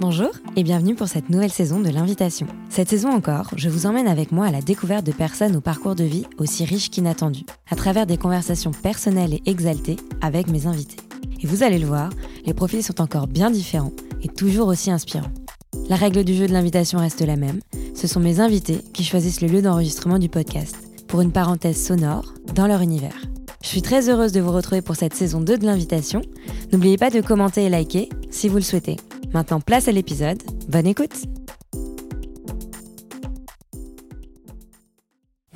Bonjour et bienvenue pour cette nouvelle saison de l'invitation. Cette saison encore, je vous emmène avec moi à la découverte de personnes au parcours de vie aussi riche qu'inattendu, à travers des conversations personnelles et exaltées avec mes invités. Et vous allez le voir, les profils sont encore bien différents et toujours aussi inspirants. La règle du jeu de l'invitation reste la même, ce sont mes invités qui choisissent le lieu d'enregistrement du podcast, pour une parenthèse sonore dans leur univers. Je suis très heureuse de vous retrouver pour cette saison 2 de l'invitation. N'oubliez pas de commenter et liker si vous le souhaitez. Maintenant, place à l'épisode. Bonne écoute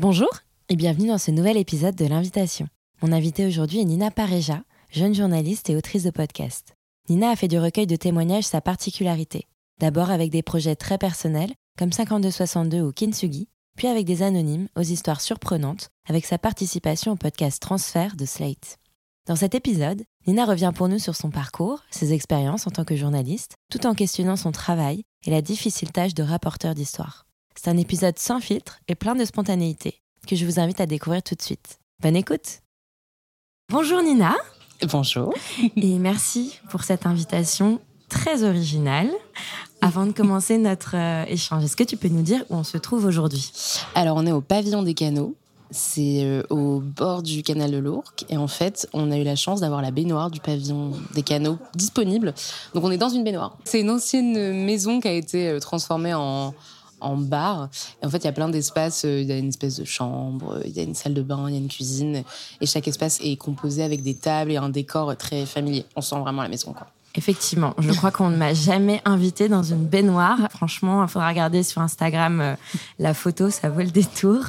Bonjour et bienvenue dans ce nouvel épisode de l'invitation. Mon invitée aujourd'hui est Nina Pareja, jeune journaliste et autrice de podcast. Nina a fait du recueil de témoignages sa particularité. D'abord avec des projets très personnels, comme 5262 ou Kintsugi, puis avec des anonymes aux histoires surprenantes, avec sa participation au podcast Transfert de Slate. Dans cet épisode, Nina revient pour nous sur son parcours, ses expériences en tant que journaliste, tout en questionnant son travail et la difficile tâche de rapporteur d'histoire. C'est un épisode sans filtre et plein de spontanéité que je vous invite à découvrir tout de suite. Bonne écoute Bonjour Nina Bonjour Et merci pour cette invitation très originale. Avant de commencer notre euh, échange, est-ce que tu peux nous dire où on se trouve aujourd'hui? Alors on est au pavillon des canaux c'est euh, au bord du canal de l'Ourcq. Et en fait, on a eu la chance d'avoir la baignoire du pavillon des canaux disponible. Donc on est dans une baignoire. C'est une ancienne maison qui a été euh, transformée en, en bar. Et en fait, il y a plein d'espaces. Euh, il y a une espèce de chambre, il y a une salle de bain, il y a une cuisine. Et chaque espace est composé avec des tables et un décor très familier. On sent vraiment la maison, quoi. Effectivement, je crois qu'on ne m'a jamais invité dans une baignoire. Franchement, il faudra regarder sur Instagram euh, la photo, ça vaut le détour.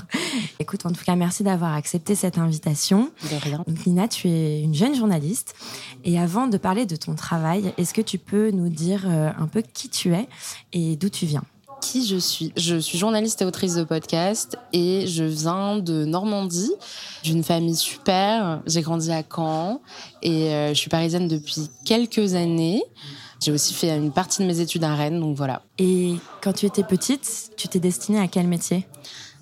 Écoute, en tout cas, merci d'avoir accepté cette invitation. De rien. Donc, Nina, tu es une jeune journaliste. Et avant de parler de ton travail, est-ce que tu peux nous dire euh, un peu qui tu es et d'où tu viens? Qui je suis. Je suis journaliste et autrice de podcast et je viens de Normandie, d'une famille super. J'ai grandi à Caen et euh, je suis parisienne depuis quelques années. J'ai aussi fait une partie de mes études à Rennes, donc voilà. Et quand tu étais petite, tu t'es destinée à quel métier?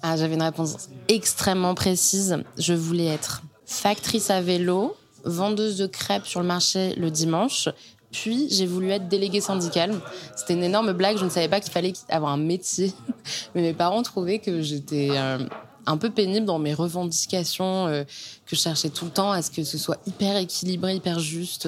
Ah, J'avais une réponse extrêmement précise. Je voulais être factrice à vélo, vendeuse de crêpes sur le marché le dimanche puis j'ai voulu être déléguée syndicale. C'était une énorme blague, je ne savais pas qu'il fallait avoir un métier. Mais mes parents trouvaient que j'étais euh, un peu pénible dans mes revendications, euh, que je cherchais tout le temps à ce que ce soit hyper équilibré, hyper juste.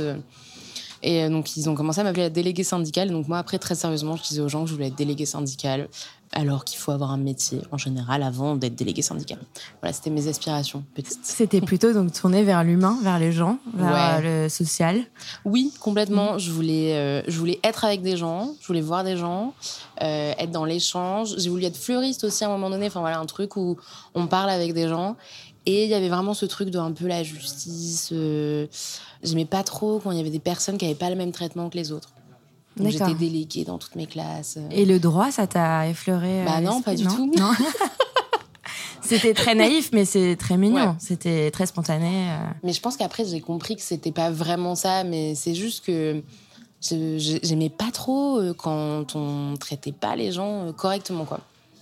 Et euh, donc ils ont commencé à m'appeler la déléguée syndicale. Donc moi après très sérieusement, je disais aux gens que je voulais être déléguée syndicale alors qu'il faut avoir un métier en général avant d'être délégué syndical. Voilà, c'était mes aspirations petites. C'était plutôt donc tourné vers l'humain, vers les gens, vers le social. Oui, complètement. Je voulais, euh, je voulais être avec des gens, je voulais voir des gens, euh, être dans l'échange. J'ai voulu être fleuriste aussi à un moment donné. Enfin voilà, un truc où on parle avec des gens. Et il y avait vraiment ce truc de un peu la justice. Euh... J'aimais pas trop quand il y avait des personnes qui avaient pas le même traitement que les autres. J'étais déléguée dans toutes mes classes. Et le droit, ça t'a effleuré euh, Bah non, pas du tout. Non. c'était très naïf, mais c'est très mignon. C'était très spontané. Euh. Mais je pense qu'après, j'ai compris que c'était pas vraiment ça, mais c'est juste que j'aimais pas trop euh, quand on traitait pas les gens correctement, quoi.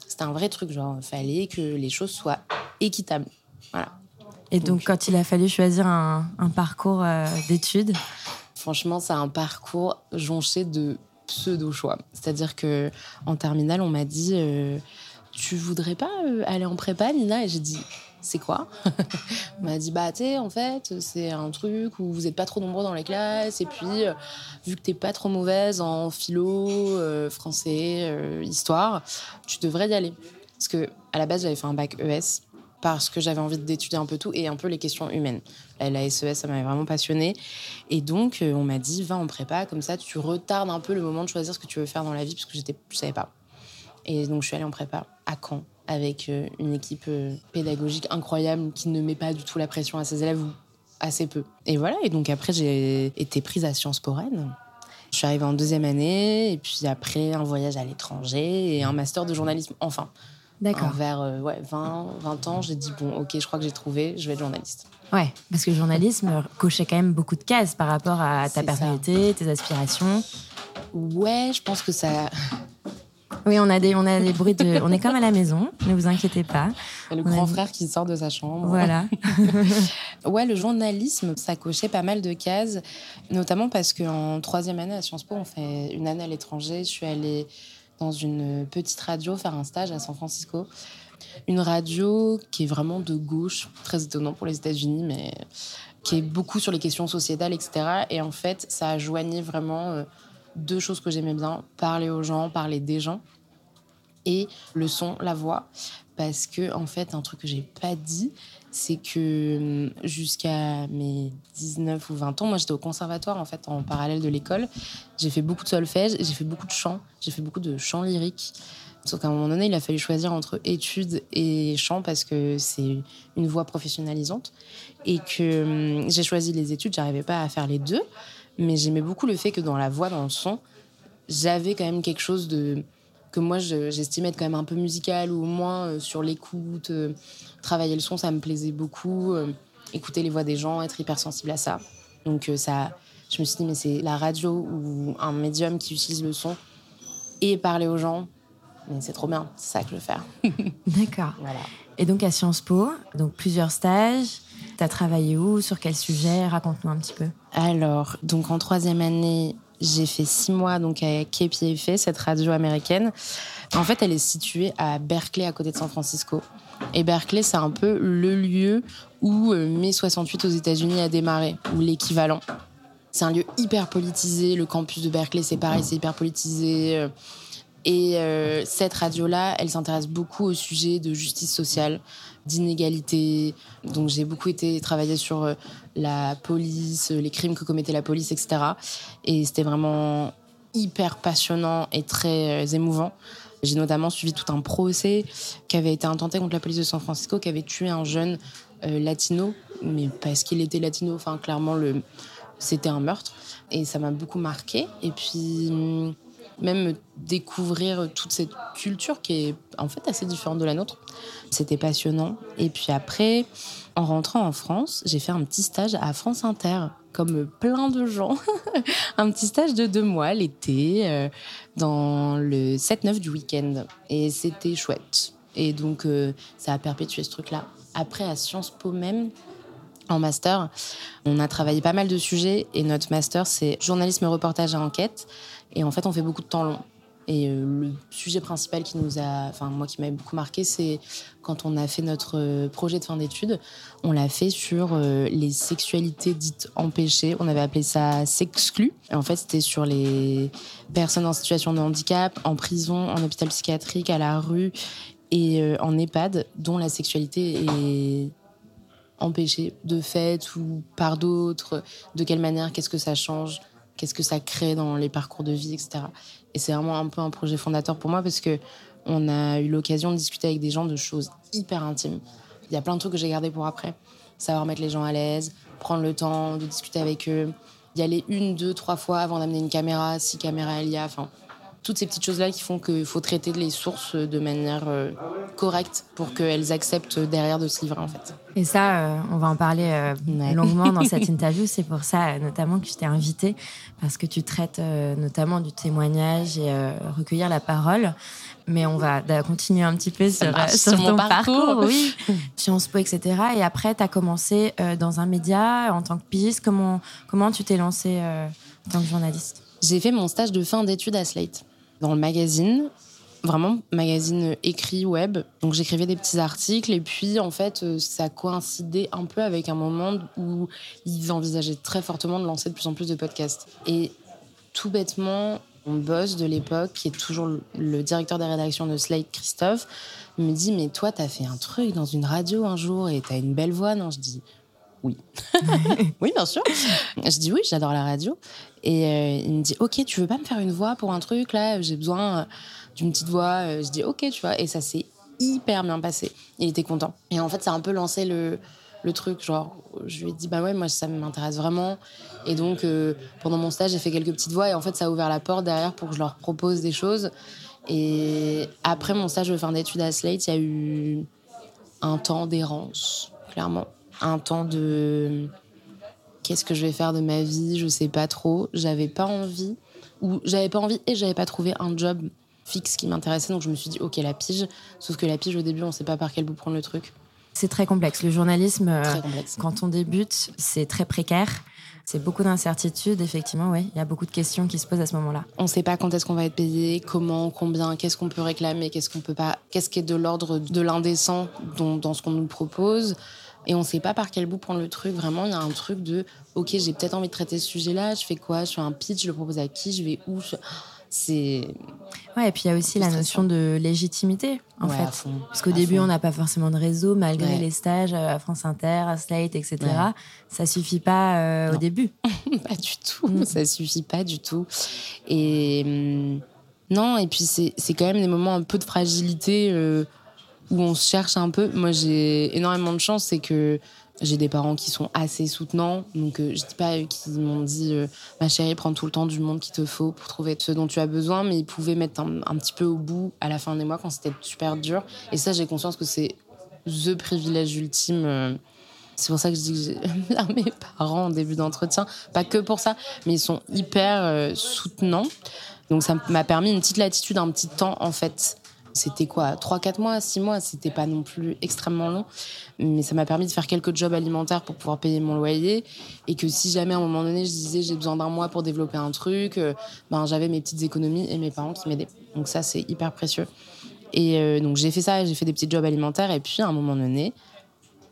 C'était un vrai truc, genre, fallait que les choses soient équitables. Voilà. Et donc, quand il a fallu choisir un, un parcours d'études Franchement, c'est un parcours jonché de pseudo-choix. C'est-à-dire que en terminale, on m'a dit euh, Tu voudrais pas euh, aller en prépa, Nina? Et j'ai dit c'est quoi? On m'a dit bah tu en fait c'est un truc où vous êtes pas trop nombreux dans les classes et puis euh, vu que t'es pas trop mauvaise en philo, français, histoire, tu devrais y aller. Parce que à la base j'avais fait un bac ES parce que j'avais envie d'étudier un peu tout et un peu les questions humaines. La SES, ça m'avait vraiment passionné. Et donc, euh, on m'a dit, va en prépa, comme ça, tu retardes un peu le moment de choisir ce que tu veux faire dans la vie, parce que je savais pas. Et donc, je suis allée en prépa à Caen, avec euh, une équipe euh, pédagogique incroyable qui ne met pas du tout la pression à ses élèves, ou assez peu. Et voilà, et donc après, j'ai été prise à Sciences Po Rennes. Je suis arrivée en deuxième année, et puis après, un voyage à l'étranger et un master de journalisme, enfin. D'accord. Vers ouais, 20, 20 ans, j'ai dit, bon, ok, je crois que j'ai trouvé, je vais être journaliste. Ouais, parce que le journalisme cochait quand même beaucoup de cases par rapport à ta personnalité, tes aspirations. Ouais, je pense que ça. Oui, on a des, on a des bruits de. On est comme à la maison, ne vous inquiétez pas. Le grand frère qui sort de sa chambre. Voilà. ouais, le journalisme, ça cochait pas mal de cases, notamment parce qu'en troisième année à Sciences Po, on fait une année à l'étranger. Je suis allée dans une petite radio faire un stage à San Francisco. Une radio qui est vraiment de gauche, très étonnant pour les États-Unis, mais qui est beaucoup sur les questions sociétales, etc. Et en fait, ça a joigné vraiment euh, deux choses que j'aimais bien parler aux gens, parler des gens et le son, la voix. Parce que, en fait, un truc que j'ai pas dit, c'est que hum, jusqu'à mes 19 ou 20 ans, moi j'étais au conservatoire en fait en parallèle de l'école. J'ai fait beaucoup de solfège, j'ai fait beaucoup de chant, j'ai fait beaucoup de chant lyrique. Sauf qu'à un moment donné, il a fallu choisir entre études et chant parce que c'est une voie professionnalisante. Et que hum, j'ai choisi les études, j'arrivais pas à faire les deux. Mais j'aimais beaucoup le fait que dans la voix, dans le son, j'avais quand même quelque chose de que moi j'estimais être quand même un peu musical ou au moins euh, sur l'écoute. Euh, travailler le son, ça me plaisait beaucoup. Euh, écouter les voix des gens, être hypersensible à ça. Donc ça, je me suis dit, mais c'est la radio ou un médium qui utilise le son et parler aux gens. Mais c'est trop bien, c'est ça que je veux faire. D'accord. Voilà. Et donc à Sciences Po, donc plusieurs stages. Tu as travaillé où Sur quel sujet Raconte-nous un petit peu. Alors, donc en troisième année, j'ai fait six mois donc à KPFA, cette radio américaine. En fait, elle est située à Berkeley, à côté de San Francisco. Et Berkeley, c'est un peu le lieu où euh, mai 68 aux États-Unis a démarré, ou l'équivalent. C'est un lieu hyper politisé. Le campus de Berkeley, c'est pareil, c'est hyper politisé. Euh, et euh, cette radio-là, elle s'intéresse beaucoup au sujet de justice sociale, d'inégalité. Donc j'ai beaucoup été travailler sur euh, la police, les crimes que commettait la police, etc. Et c'était vraiment hyper passionnant et très euh, émouvant. J'ai notamment suivi tout un procès qui avait été intenté contre la police de San Francisco, qui avait tué un jeune latino, mais parce qu'il était latino, enfin clairement le, c'était un meurtre. Et ça m'a beaucoup marqué. Et puis hum, même découvrir toute cette culture qui est en fait assez différente de la nôtre. C'était passionnant. Et puis après, en rentrant en France, j'ai fait un petit stage à France Inter, comme plein de gens. un petit stage de deux mois l'été, euh, dans le 7-9 du week-end. Et c'était chouette. Et donc, euh, ça a perpétué ce truc-là. Après, à Sciences Po même, en master, on a travaillé pas mal de sujets. Et notre master, c'est journalisme, reportage et enquête. Et en fait, on fait beaucoup de temps long. Et euh, le sujet principal qui nous a, enfin moi qui m'a beaucoup marqué, c'est quand on a fait notre euh, projet de fin d'études, on l'a fait sur euh, les sexualités dites empêchées. On avait appelé ça s'exclut. En fait, c'était sur les personnes en situation de handicap, en prison, en hôpital psychiatrique, à la rue et en EHPAD, dont la sexualité est empêchée de fait ou par d'autres. De quelle manière? Qu'est-ce que ça change? Qu'est-ce que ça crée dans les parcours de vie, etc. Et c'est vraiment un peu un projet fondateur pour moi parce que on a eu l'occasion de discuter avec des gens de choses hyper intimes. Il y a plein de trucs que j'ai gardés pour après. Savoir mettre les gens à l'aise, prendre le temps de discuter avec eux, y aller une, deux, trois fois avant d'amener une caméra, si caméra il y a. Enfin, toutes ces petites choses-là qui font qu'il faut traiter les sources de manière euh, correcte pour qu'elles acceptent derrière de se livrer en fait. Et ça, euh, on va en parler euh, longuement dans cette interview. C'est pour ça notamment que je t'ai invité parce que tu traites notamment du témoignage et recueillir la parole. Mais on va continuer un petit peu sur, sur, ton parcours, oui, Sciences Po, etc. Et après, tu as commencé dans un média en tant que pigiste. Comment, comment tu t'es lancé en tant que journaliste? J'ai fait mon stage de fin d'études à Slate dans le magazine, vraiment magazine écrit web. Donc j'écrivais des petits articles et puis en fait euh, ça coïncidait un peu avec un moment où ils envisageaient très fortement de lancer de plus en plus de podcasts. Et tout bêtement, mon boss de l'époque, qui est toujours le directeur des rédactions de Slate, Christophe, me dit mais toi t'as fait un truc dans une radio un jour et t'as une belle voix non Je dis oui. oui, bien sûr. Je dis oui, j'adore la radio. Et euh, il me dit, ok, tu veux pas me faire une voix pour un truc là? J'ai besoin euh, d'une petite voix. Euh, je dis, ok, tu vois. Et ça s'est hyper bien passé. Il était content. Et en fait, ça a un peu lancé le, truc. Genre, je lui ai dit, bah ouais, moi, ça m'intéresse vraiment. Et donc, pendant mon stage, j'ai fait quelques petites voix. Et en fait, ça a ouvert la porte derrière pour que je leur propose des choses. Et après mon stage de fin d'études à Slate, il y a eu un temps d'errance, clairement un temps de qu'est-ce que je vais faire de ma vie, je sais pas trop. J'avais pas envie, ou j'avais pas envie et j'avais pas trouvé un job fixe qui m'intéressait. Donc je me suis dit, ok, la pige. Sauf que la pige, au début, on ne sait pas par quel bout prendre le truc. C'est très complexe. Le journalisme, euh, complexe. quand on débute, c'est très précaire. C'est beaucoup d'incertitudes, effectivement, oui. Il y a beaucoup de questions qui se posent à ce moment-là. On ne sait pas quand est-ce qu'on va être payé, comment, combien, qu'est-ce qu'on peut réclamer, qu'est-ce qu'on peut pas, qu'est-ce qui est de l'ordre de l'indécent dans, dans ce qu'on nous propose. Et on ne sait pas par quel bout prendre le truc. Vraiment, il y a un truc de, ok, j'ai peut-être envie de traiter ce sujet-là. Je fais quoi? Je fais un pitch, je le propose à qui? Je vais où? Je- C'est Ouais, et puis il y a aussi la notion de légitimité, en Ouais, fait. fond, Parce qu'au début, fond. on n'a pas forcément de réseau, malgré Ouais. les stages à France Inter, à Slate, etc. Ouais. Ça suffit pas euh, au début. pas du tout. Mm. Ça suffit pas du tout. Et hum, non, et puis c'est c'est quand même des moments un peu de fragilité euh, où on se cherche un peu. Moi, j'ai énormément de chance, c'est que j'ai des parents qui sont assez soutenants. Donc, euh, je dis pas eux qui m'ont dit euh, ma chérie, prends tout le temps du monde qu'il te faut pour trouver ce dont tu as besoin, mais ils pouvaient mettre un, un petit peu au bout à la fin des mois quand c'était super dur. Et ça, j'ai conscience que c'est the privilège ultime. euh, c'est pour ça que je dis que j'aime bien mes parents en début d'entretien. Pas que pour ça, mais ils sont hyper euh, soutenants. Donc ça m'a permis une petite latitude, un petit temps en fait. C'était quoi 3-4 mois, 6 mois C'était pas non plus extrêmement long. Mais ça m'a permis de faire quelques jobs alimentaires pour pouvoir payer mon loyer. Et que si jamais à un moment donné je disais j'ai besoin d'un mois pour développer un truc, euh, ben, j'avais mes petites économies et mes parents qui m'aidaient. Donc ça c'est hyper précieux. Et euh, donc j'ai fait ça, j'ai fait des petits jobs alimentaires. Et puis à un moment donné,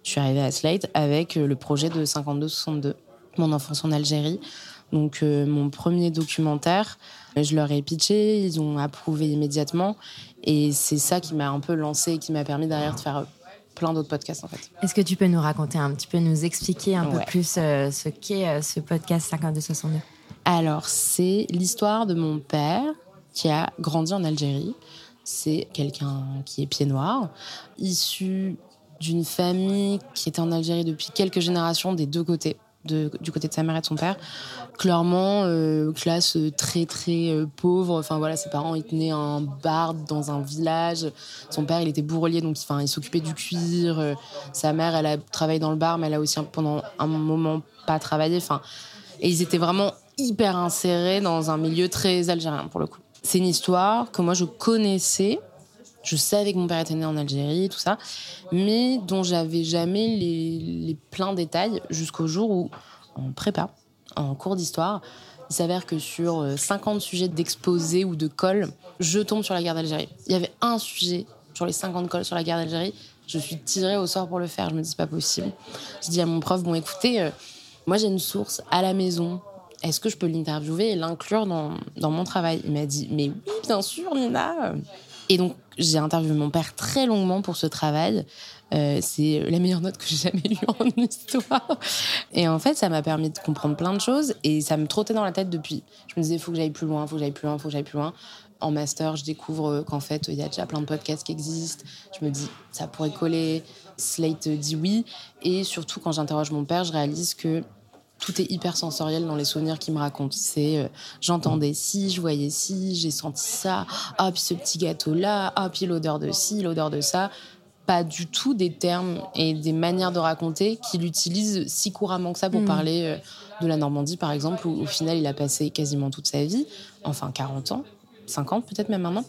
je suis arrivée à Slate avec euh, le projet de 52-62, mon enfance en Algérie. Donc, mon premier documentaire, je leur ai pitché, ils ont approuvé immédiatement. Et c'est ça qui m'a un peu lancé et qui m'a permis derrière de faire euh, plein d'autres podcasts, en fait. Est-ce que tu peux nous raconter un petit peu, nous expliquer un peu plus euh, ce qu'est euh, ce podcast 5262 Alors, c'est l'histoire de mon père qui a grandi en Algérie. C'est quelqu'un qui est pied noir, issu d'une famille qui était en Algérie depuis quelques générations des deux côtés, du côté de sa mère et de son père. Clairement, euh, classe très très euh, pauvre. Enfin voilà, ses parents ils tenaient un bar dans un village. Son père il était bourrelier donc enfin il s'occupait du cuir. Euh, sa mère elle a travaillé dans le bar mais elle a aussi pendant un moment pas travaillé. Enfin et ils étaient vraiment hyper insérés dans un milieu très algérien pour le coup. C'est une histoire que moi je connaissais. Je savais que mon père était né en Algérie, tout ça, mais dont j'avais jamais les, pleins détails jusqu'au jour où, en prépa, en cours d'histoire, il s'avère que sur euh, 50 sujets d'exposé ou de colle, je tombe sur la guerre d'Algérie. Il y avait un sujet sur les 50 colles sur la guerre d'Algérie. Je suis tirée au sort pour le faire. Je me dis, c'est pas possible. Je dis à mon prof, bon, écoutez, euh, moi j'ai une source à la maison. Est-ce que je peux l'interviewer et l'inclure dans mon travail? Il m'a dit, mais oui, bien sûr, Nina. Et donc, j'ai interviewé mon père très longuement pour ce travail. Euh, c'est la meilleure note que j'ai jamais eue en histoire. Et en fait, ça m'a permis de comprendre plein de choses et ça me trottait dans la tête depuis. Je me disais, il faut que j'aille plus loin, il faut que j'aille plus loin, il faut que j'aille plus loin. En master, je découvre qu'en fait, il y a déjà plein de podcasts qui existent. Je me dis, ça pourrait coller. Slate dit oui. Et surtout, quand j'interroge mon père, je réalise que tout est hyper sensoriel dans les souvenirs qu'il me raconte. C'est euh, j'entendais ci, je voyais ci, j'ai senti ça, ah puis ce petit gâteau là, ah puis l'odeur de ci, l'odeur de ça. Pas du tout des termes et des manières de raconter qu'il utilise si couramment que ça pour Mhm. parler euh, de la Normandie par exemple, où au final il a passé quasiment toute sa vie, enfin 40 ans, 50 peut-être même maintenant.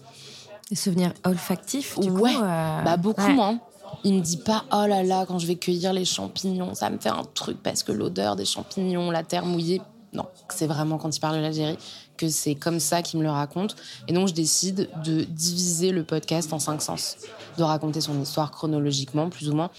Des souvenirs olfactifs, du Ouais, coup euh, Bah beaucoup ouais. moins. Il me dit pas oh là là quand je vais cueillir les champignons ça me fait un truc parce que l'odeur des champignons la terre mouillée. Non c'est vraiment quand il parle de l'Algérie que c'est comme ça qu'il me le raconte. Et donc je décide de diviser le podcast en cinq sens. De raconter son histoire chronologiquement plus ou moins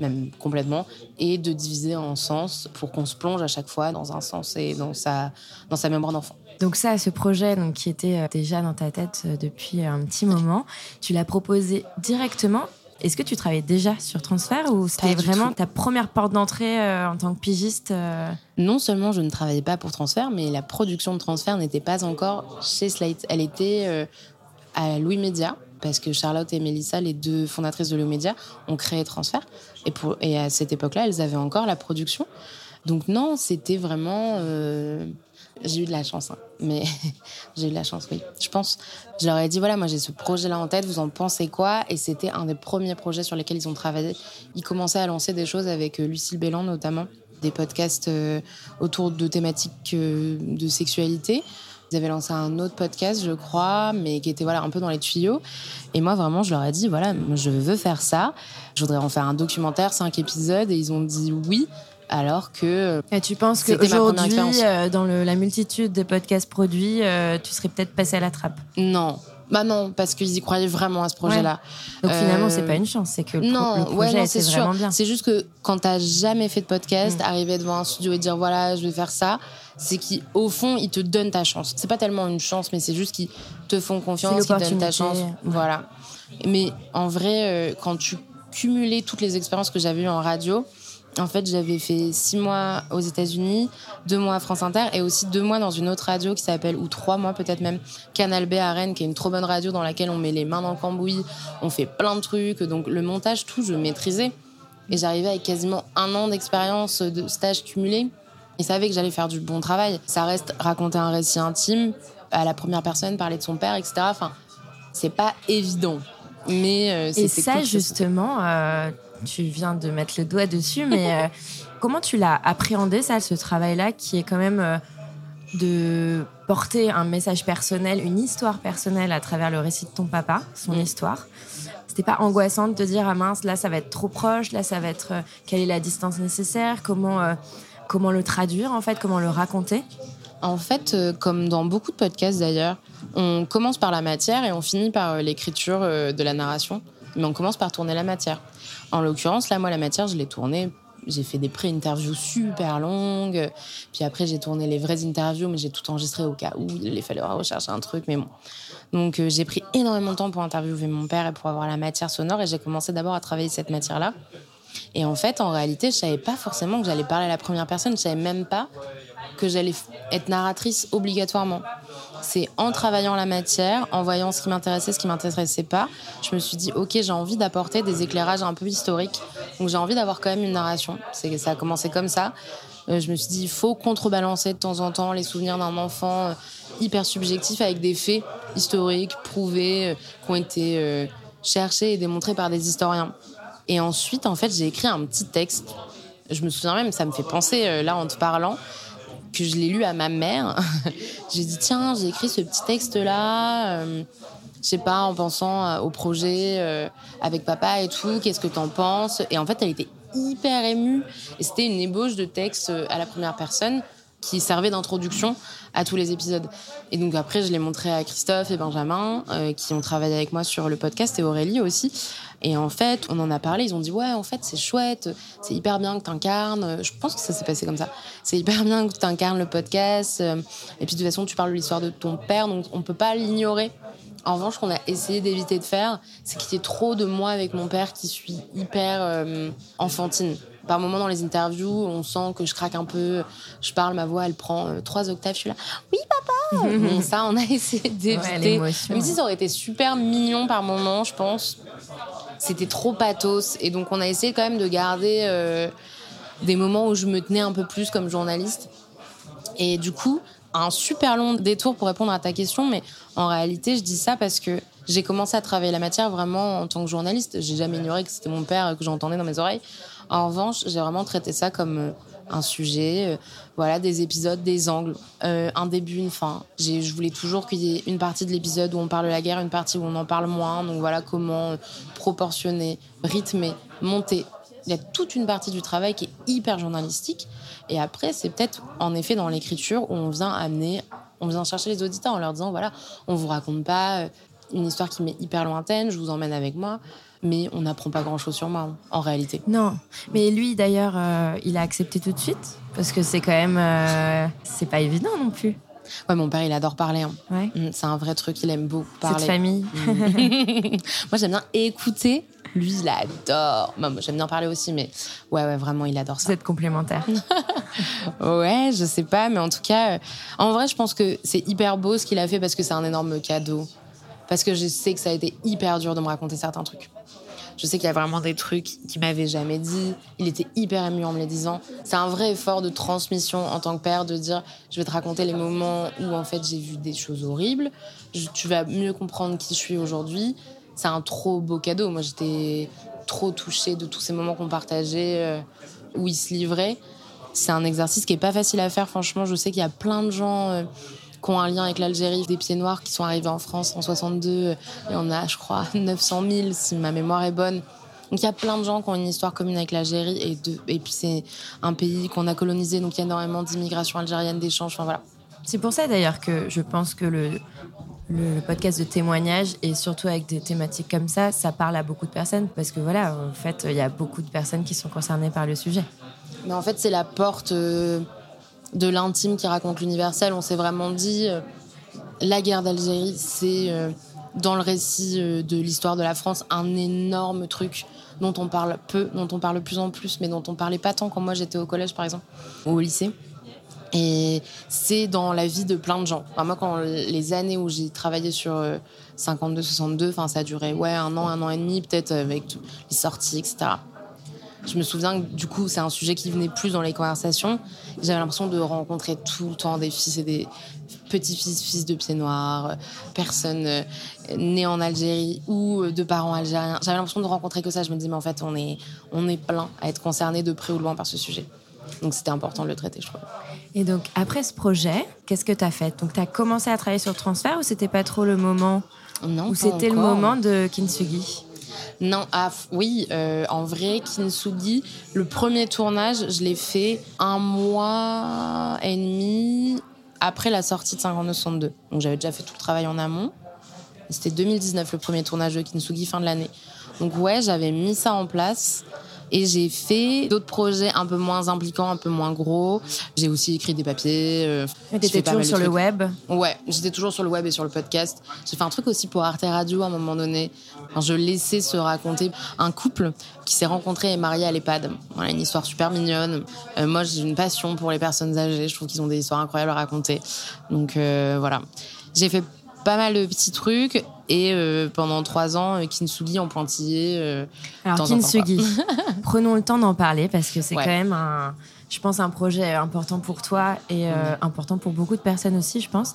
même complètement et de diviser en sens pour qu'on se plonge à chaque fois dans un sens et dans sa dans sa mémoire d'enfant. Donc ça, ce projet donc, qui était euh, déjà dans ta tête euh, depuis un petit moment, tu l'as proposé directement. Est-ce que tu travaillais déjà sur Transfert ou c'était vraiment tout. ta première porte d'entrée euh, en tant que pigiste euh, non seulement je ne travaillais pas pour Transfert, mais la production de Transfert n'était pas encore chez Slate. Elle était euh, à Louis Média, parce que Charlotte et Mélissa, les deux fondatrices de Louis Média, ont créé Transfert. Et, pour, et à cette époque-là, elles avaient encore la production. Donc non, c'était vraiment... j'ai eu de la chance, hein. mais j'ai eu de la chance, oui. Je pense, je leur ai dit, voilà, moi j'ai ce projet-là en tête, vous en pensez quoi? Et c'était un des premiers projets sur lesquels ils ont travaillé. Ils commençaient à lancer des choses avec euh, Lucille Bélan notamment, des podcasts euh, autour de thématiques euh, de sexualité. Ils avaient lancé un autre podcast, je crois, mais qui était voilà un peu dans les tuyaux. Et moi, vraiment, je leur ai dit voilà, je veux faire ça. Je voudrais en faire un documentaire, cinq épisodes. Et ils ont dit oui. Alors que. Et tu penses qu'aujourd'hui, euh, dans le, la multitude de podcasts produits, euh, tu serais peut-être passé à la trappe Non. Bah non, parce qu'ils y croyaient vraiment à ce projet-là. Donc finalement, c'est pas une chance, c'est que le, non, projet c'est vraiment bien. C'est juste que quand t'as jamais fait de podcast, mm. arriver devant un studio et dire voilà, je vais faire ça, c'est qu'au fond, ils te donnent ta chance. C'est pas tellement une chance, mais c'est juste qu'ils te font confiance, qu'ils donnent ta chance. Voilà. Mais en vrai, euh, quand tu cumulais toutes les expériences que j'avais eues en radio, en fait, j'avais fait six mois aux États-Unis, deux mois à France Inter et aussi deux mois dans une autre radio qui s'appelle, ou trois mois peut-être même, Canal B à Rennes, qui est une trop bonne radio dans laquelle on met les mains dans le cambouis, on fait plein de trucs. Donc le montage, tout, je maîtrisais. Et j'arrivais avec quasiment un an d'expérience de stage cumulé il savait que j'allais faire du bon travail. Ça reste raconter un récit intime à la première personne, parler de son père, etc. Enfin, c'est pas évident. Mais euh, Et ça, justement, euh, tu viens de mettre le doigt dessus, mais euh, comment tu l'as appréhendé, ça, ce travail-là, qui est quand même de porter un message personnel, une histoire personnelle à travers le récit de ton papa, son mm. histoire? C'était pas angoissant de te dire ah mince là ça va être trop proche là ça va être quelle est la distance nécessaire comment comment le traduire en fait, comment le raconter? En fait, euh, comme dans beaucoup de podcasts d'ailleurs, on commence par la matière et on finit par euh, l'écriture euh, de la narration, mais on commence par tourner la matière. En l'occurrence, là, moi, la matière, je l'ai tournée j'ai fait des pré-interviews super longues. Puis après, j'ai tourné les vraies interviews, mais j'ai tout enregistré au cas où il fallait rechercher un truc. Mais bon. Donc, j'ai pris énormément de temps pour interviewer mon père et pour avoir la matière sonore. Et j'ai commencé d'abord à travailler cette matière-là. Et en fait, en réalité, je savais pas forcément que j'allais parler à la première personne. Je savais même pas que j'allais être narratrice obligatoirement. C'est en travaillant la matière, en voyant ce qui m'intéressait, ce qui m'intéressait pas, je me suis dit ok, j'ai envie d'apporter des éclairages un peu historiques. Donc j'ai envie d'avoir quand même une narration. C'est ça a commencé comme ça. Euh, je me suis dit il faut contrebalancer de temps en temps les souvenirs d'un enfant euh, hyper subjectif avec des faits historiques prouvés euh, qui ont été cherchés et démontrés par des historiens. Et ensuite, en fait, j'ai écrit un petit texte. Je me souviens même, ça me fait penser, là, en te parlant, que je l'ai lu à ma mère. j'ai dit, tiens, j'ai écrit ce petit texte-là. Euh, je sais pas, en pensant euh, au projet avec papa et tout, qu'est-ce que t'en penses? Et en fait, elle était hyper émue. Et c'était une ébauche de texte à la première personne qui servait d'introduction à tous les épisodes. Et donc après, je l'ai montré à Christophe et Benjamin, qui ont travaillé avec moi sur le podcast, et Aurélie aussi. Et en fait, on en a parlé, ils ont dit ouais, en fait, c'est chouette, c'est hyper bien que tu incarnes. Je pense que ça s'est passé comme ça. C'est hyper bien que tu incarnes le podcast. Euh, et puis de toute façon, tu parles de l'histoire de ton père, donc on peut pas l'ignorer. En revanche, ce qu'on a essayé d'éviter de faire, c'est qu'il y ait trop de moi avec mon père qui suis hyper euh, enfantine. Par moments dans les interviews, on sent que je craque un peu, je parle, ma voix elle prend euh, trois octaves, je suis là, oui papa bon, Ça, on a essayé d'éviter. Même si ça aurait été super mignon par moment, je pense c'était trop pathos. Et donc, on a essayé quand même de garder euh, des moments où je me tenais un peu plus comme journaliste. Et du coup, un super long détour pour répondre à ta question, mais en réalité, je dis ça parce que j'ai commencé à travailler la matière vraiment en tant que journaliste. J'ai jamais ignoré que c'était mon père que j'entendais dans mes oreilles. En revanche, j'ai vraiment traité ça comme euh, un sujet, euh, voilà, des épisodes, des angles, euh, un début, une fin. Je voulais toujours qu'il y ait une partie de l'épisode où on parle de la guerre, une partie où on en parle moins. Donc voilà comment proportionner, rythmer, monter. Il y a toute une partie du travail qui est hyper journalistique. Et après, c'est peut-être en effet dans l'écriture où on vient amener, on vient chercher les auditeurs en leur disant voilà, on vous raconte pas une histoire qui m'est hyper lointaine, je vous emmène avec moi mais on n'apprend pas grand-chose sur moi, en réalité. Non, mais lui d'ailleurs, euh, il a accepté tout de suite, parce que c'est quand même, euh, c'est pas évident non plus. Ouais, mon père, il adore parler. Hein. Ouais. Mm, c'est un vrai truc, il aime beaucoup parler. Cette famille. Mm. moi, j'aime bien écouter. Lui, il adore. moi, j'aime bien parler aussi, mais ouais, ouais, vraiment, il adore ça. Vous êtes complémentaires. ouais, je sais pas, mais en tout cas, euh, en vrai, je pense que c'est hyper beau ce qu'il a fait parce que c'est un énorme cadeau. Parce que je sais que ça a été hyper dur de me raconter certains trucs. Je sais qu'il y a vraiment des trucs qu'il m'avait jamais dit. Il était hyper ému en me les disant. C'est un vrai effort de transmission en tant que père de dire je vais te raconter les moments où en fait j'ai vu des choses horribles. tu vas mieux comprendre qui je suis aujourd'hui. C'est un trop beau cadeau. Moi j'étais trop touchée de tous ces moments qu'on partageait, euh, où il se livrait. C'est un exercice qui est pas facile à faire. Franchement, je sais qu'il y a plein de gens. Euh, qui ont un lien avec l'Algérie, des pieds noirs qui sont arrivés en France en 62. Il y en a, je crois, 900 000, si ma mémoire est bonne. Donc il y a plein de gens qui ont une histoire commune avec l'Algérie et, de, et puis c'est un pays qu'on a colonisé, donc il y a énormément d'immigration algérienne, d'échanges, enfin voilà. C'est pour ça d'ailleurs que je pense que le, le podcast de témoignage et surtout avec des thématiques comme ça, ça parle à beaucoup de personnes parce que voilà, en fait, il y a beaucoup de personnes qui sont concernées par le sujet. Mais en fait, c'est la porte euh, de l'intime qui raconte l'universel. On s'est vraiment dit, euh, la guerre d'Algérie, c'est euh, dans le récit de l'histoire de la France un énorme truc dont on parle peu, dont on parle de plus en plus, mais dont on parlait pas tant quand moi j'étais au collège par exemple, ou au lycée. Et c'est dans la vie de plein de gens. moi, quand les années où j'ai travaillé sur 52-62, enfin, ça a duré ouais, un an, un an et demi, peut-être avec les sorties, etc. Je me souviens que du coup, c'est un sujet qui venait plus dans les conversations. J'avais l'impression de rencontrer tout le temps des fils et des petits-fils, fils de pieds noirs, personnes euh, nées en Algérie ou de parents algériens. J'avais l'impression de rencontrer que ça. Je me disais, mais en fait, on est, on est plein à être concernés de près ou loin par ce sujet. Donc c'était important de le traiter, je crois. Et donc après ce projet, qu'est-ce que tu as fait? Donc tu as commencé à travailler sur le transfert ou c'était pas trop le moment? Non. Ou c'était le moment de Kintsugi? Non, ah, oui, euh, en vrai, Kintsugi, le premier tournage, je l'ai fait un mois et demi après la sortie de 5262. Donc j'avais déjà fait tout le travail en amont. C'était 2019 le premier tournage de Kintsugi, fin de l'année. Donc ouais, j'avais mis ça en place. Et j'ai fait d'autres projets un peu moins impliquants, un peu moins gros. J'ai aussi écrit des papiers. Euh, étais toujours sur le web Ouais, j'étais toujours sur le web et sur le podcast. J'ai fait un truc aussi pour Arte Radio à un moment donné. je laissais se raconter un couple qui s'est rencontré et marié à l'EHPAD. Voilà, une histoire super mignonne. Euh, moi, j'ai une passion pour les personnes âgées. Je trouve qu'ils ont des histoires incroyables à raconter. Donc euh, voilà. J'ai fait pas mal de petits trucs. Et euh, pendant trois ans, euh, Kintsugi en pointillé. Euh, Alors, Kintsugi, prenons le temps d'en parler parce que c'est quand même un, je pense, un projet important pour toi et important pour beaucoup de personnes aussi, je pense.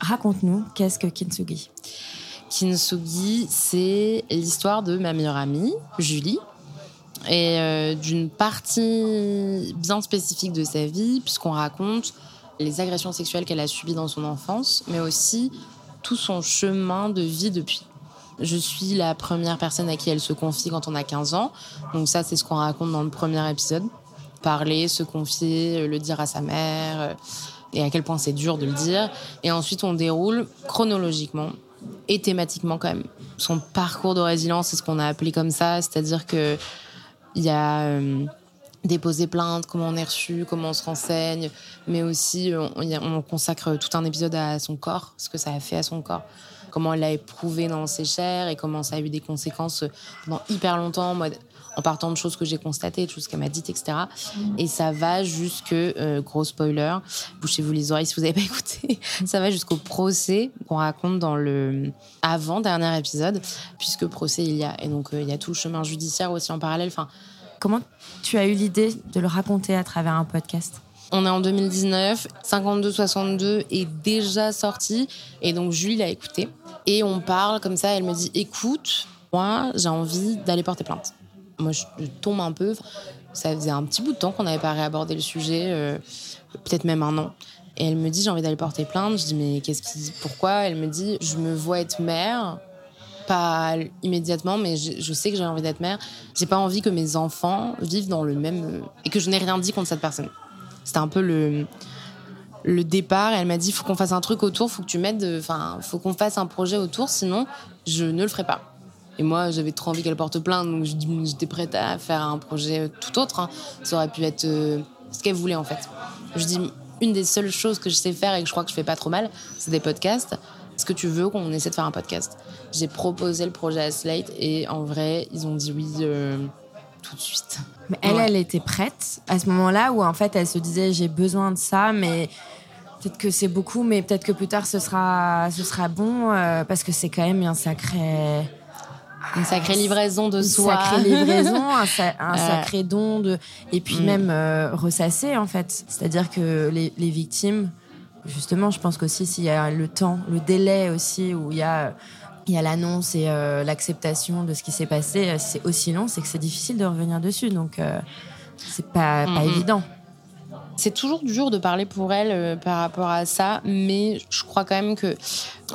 Raconte-nous, qu'est-ce que Kintsugi? Kintsugi, c'est l'histoire de ma meilleure amie, Julie, et d'une partie bien spécifique de sa vie, puisqu'on raconte les agressions sexuelles qu'elle a subies dans son enfance, mais aussi tout son chemin de vie depuis. Je suis la première personne à qui elle se confie quand on a 15 ans. Donc ça, c'est ce qu'on raconte dans le premier épisode. Parler, se confier, le dire à sa mère, euh, et à quel point c'est dur de le dire. Et ensuite, on déroule chronologiquement et thématiquement quand même. Son parcours de résilience, c'est ce qu'on a appelé comme ça, c'est-à-dire que il y a euh, déposer plainte, comment on est reçu, comment on se renseigne, mais aussi euh, on, consacre tout un épisode à son corps, ce que ça a fait à son corps, comment elle l'a éprouvé dans ses chairs et comment ça a eu des conséquences pendant hyper longtemps, en partant de choses que j'ai constatées, de choses qu'elle m'a dites, etc. Et ça va jusque, euh, gros spoiler, bouchez-vous les oreilles si vous n'avez pas écouté, ça va jusqu'au procès qu'on raconte dans le avant-dernier épisode, puisque procès il y a. Et donc euh, il y a tout le chemin judiciaire aussi en parallèle. Enfin, Comment tu as eu l'idée de le raconter à travers un podcast? On est en 2019, 52-62 est déjà sorti et donc Julie l'a écouté. Et on parle comme ça, elle me dit écoute, moi j'ai envie d'aller porter plainte. Moi je tombe un peu, ça faisait un petit bout de temps qu'on n'avait pas réabordé le sujet, euh, peut-être même un an. Et elle me dit j'ai envie d'aller porter plainte. Je dis mais qu'est-ce qui, pourquoi? Elle me dit je me vois être mère, pas immédiatement, mais je, sais que j'ai envie d'être mère. J'ai pas envie que mes enfants vivent dans le même. et que je n'ai rien dit contre cette personne. C'était un peu le, le départ. Elle m'a dit faut qu'on fasse un truc autour, faut que tu m'aides, enfin, faut qu'on fasse un projet autour, sinon je ne le ferai pas. Et moi, j'avais trop envie qu'elle porte plainte, donc j'étais prête à faire un projet tout autre. Hein. Ça aurait pu être euh, ce qu'elle voulait en fait. Je dis une des seules choses que je sais faire et que je crois que je fais pas trop mal, c'est des podcasts. Est-ce que tu veux qu'on essaie de faire un podcast J'ai proposé le projet à Slate et en vrai, ils ont dit oui euh, tout de suite. Mais elle, elle était prête à ce moment-là où en fait elle se disait j'ai besoin de ça, mais peut-être que c'est beaucoup, mais peut-être que plus tard ce sera, ce sera bon euh, parce que c'est quand même un sacré. Une sacrée livraison de soi. Une sacrée livraison, un, sacré don de. Et puis mm. même euh, ressasser, en fait. C'est-à-dire que les, les victimes, justement, je pense qu'aussi s'il y a le temps, le délai aussi, où il y a, il y a l'annonce et euh, l'acceptation de ce qui s'est passé, euh, c'est aussi long, c'est que c'est difficile de revenir dessus. Donc, euh, c'est pas, pas mm-hmm. évident. C'est toujours dur de parler pour elle euh, par rapport à ça, mais je crois quand même que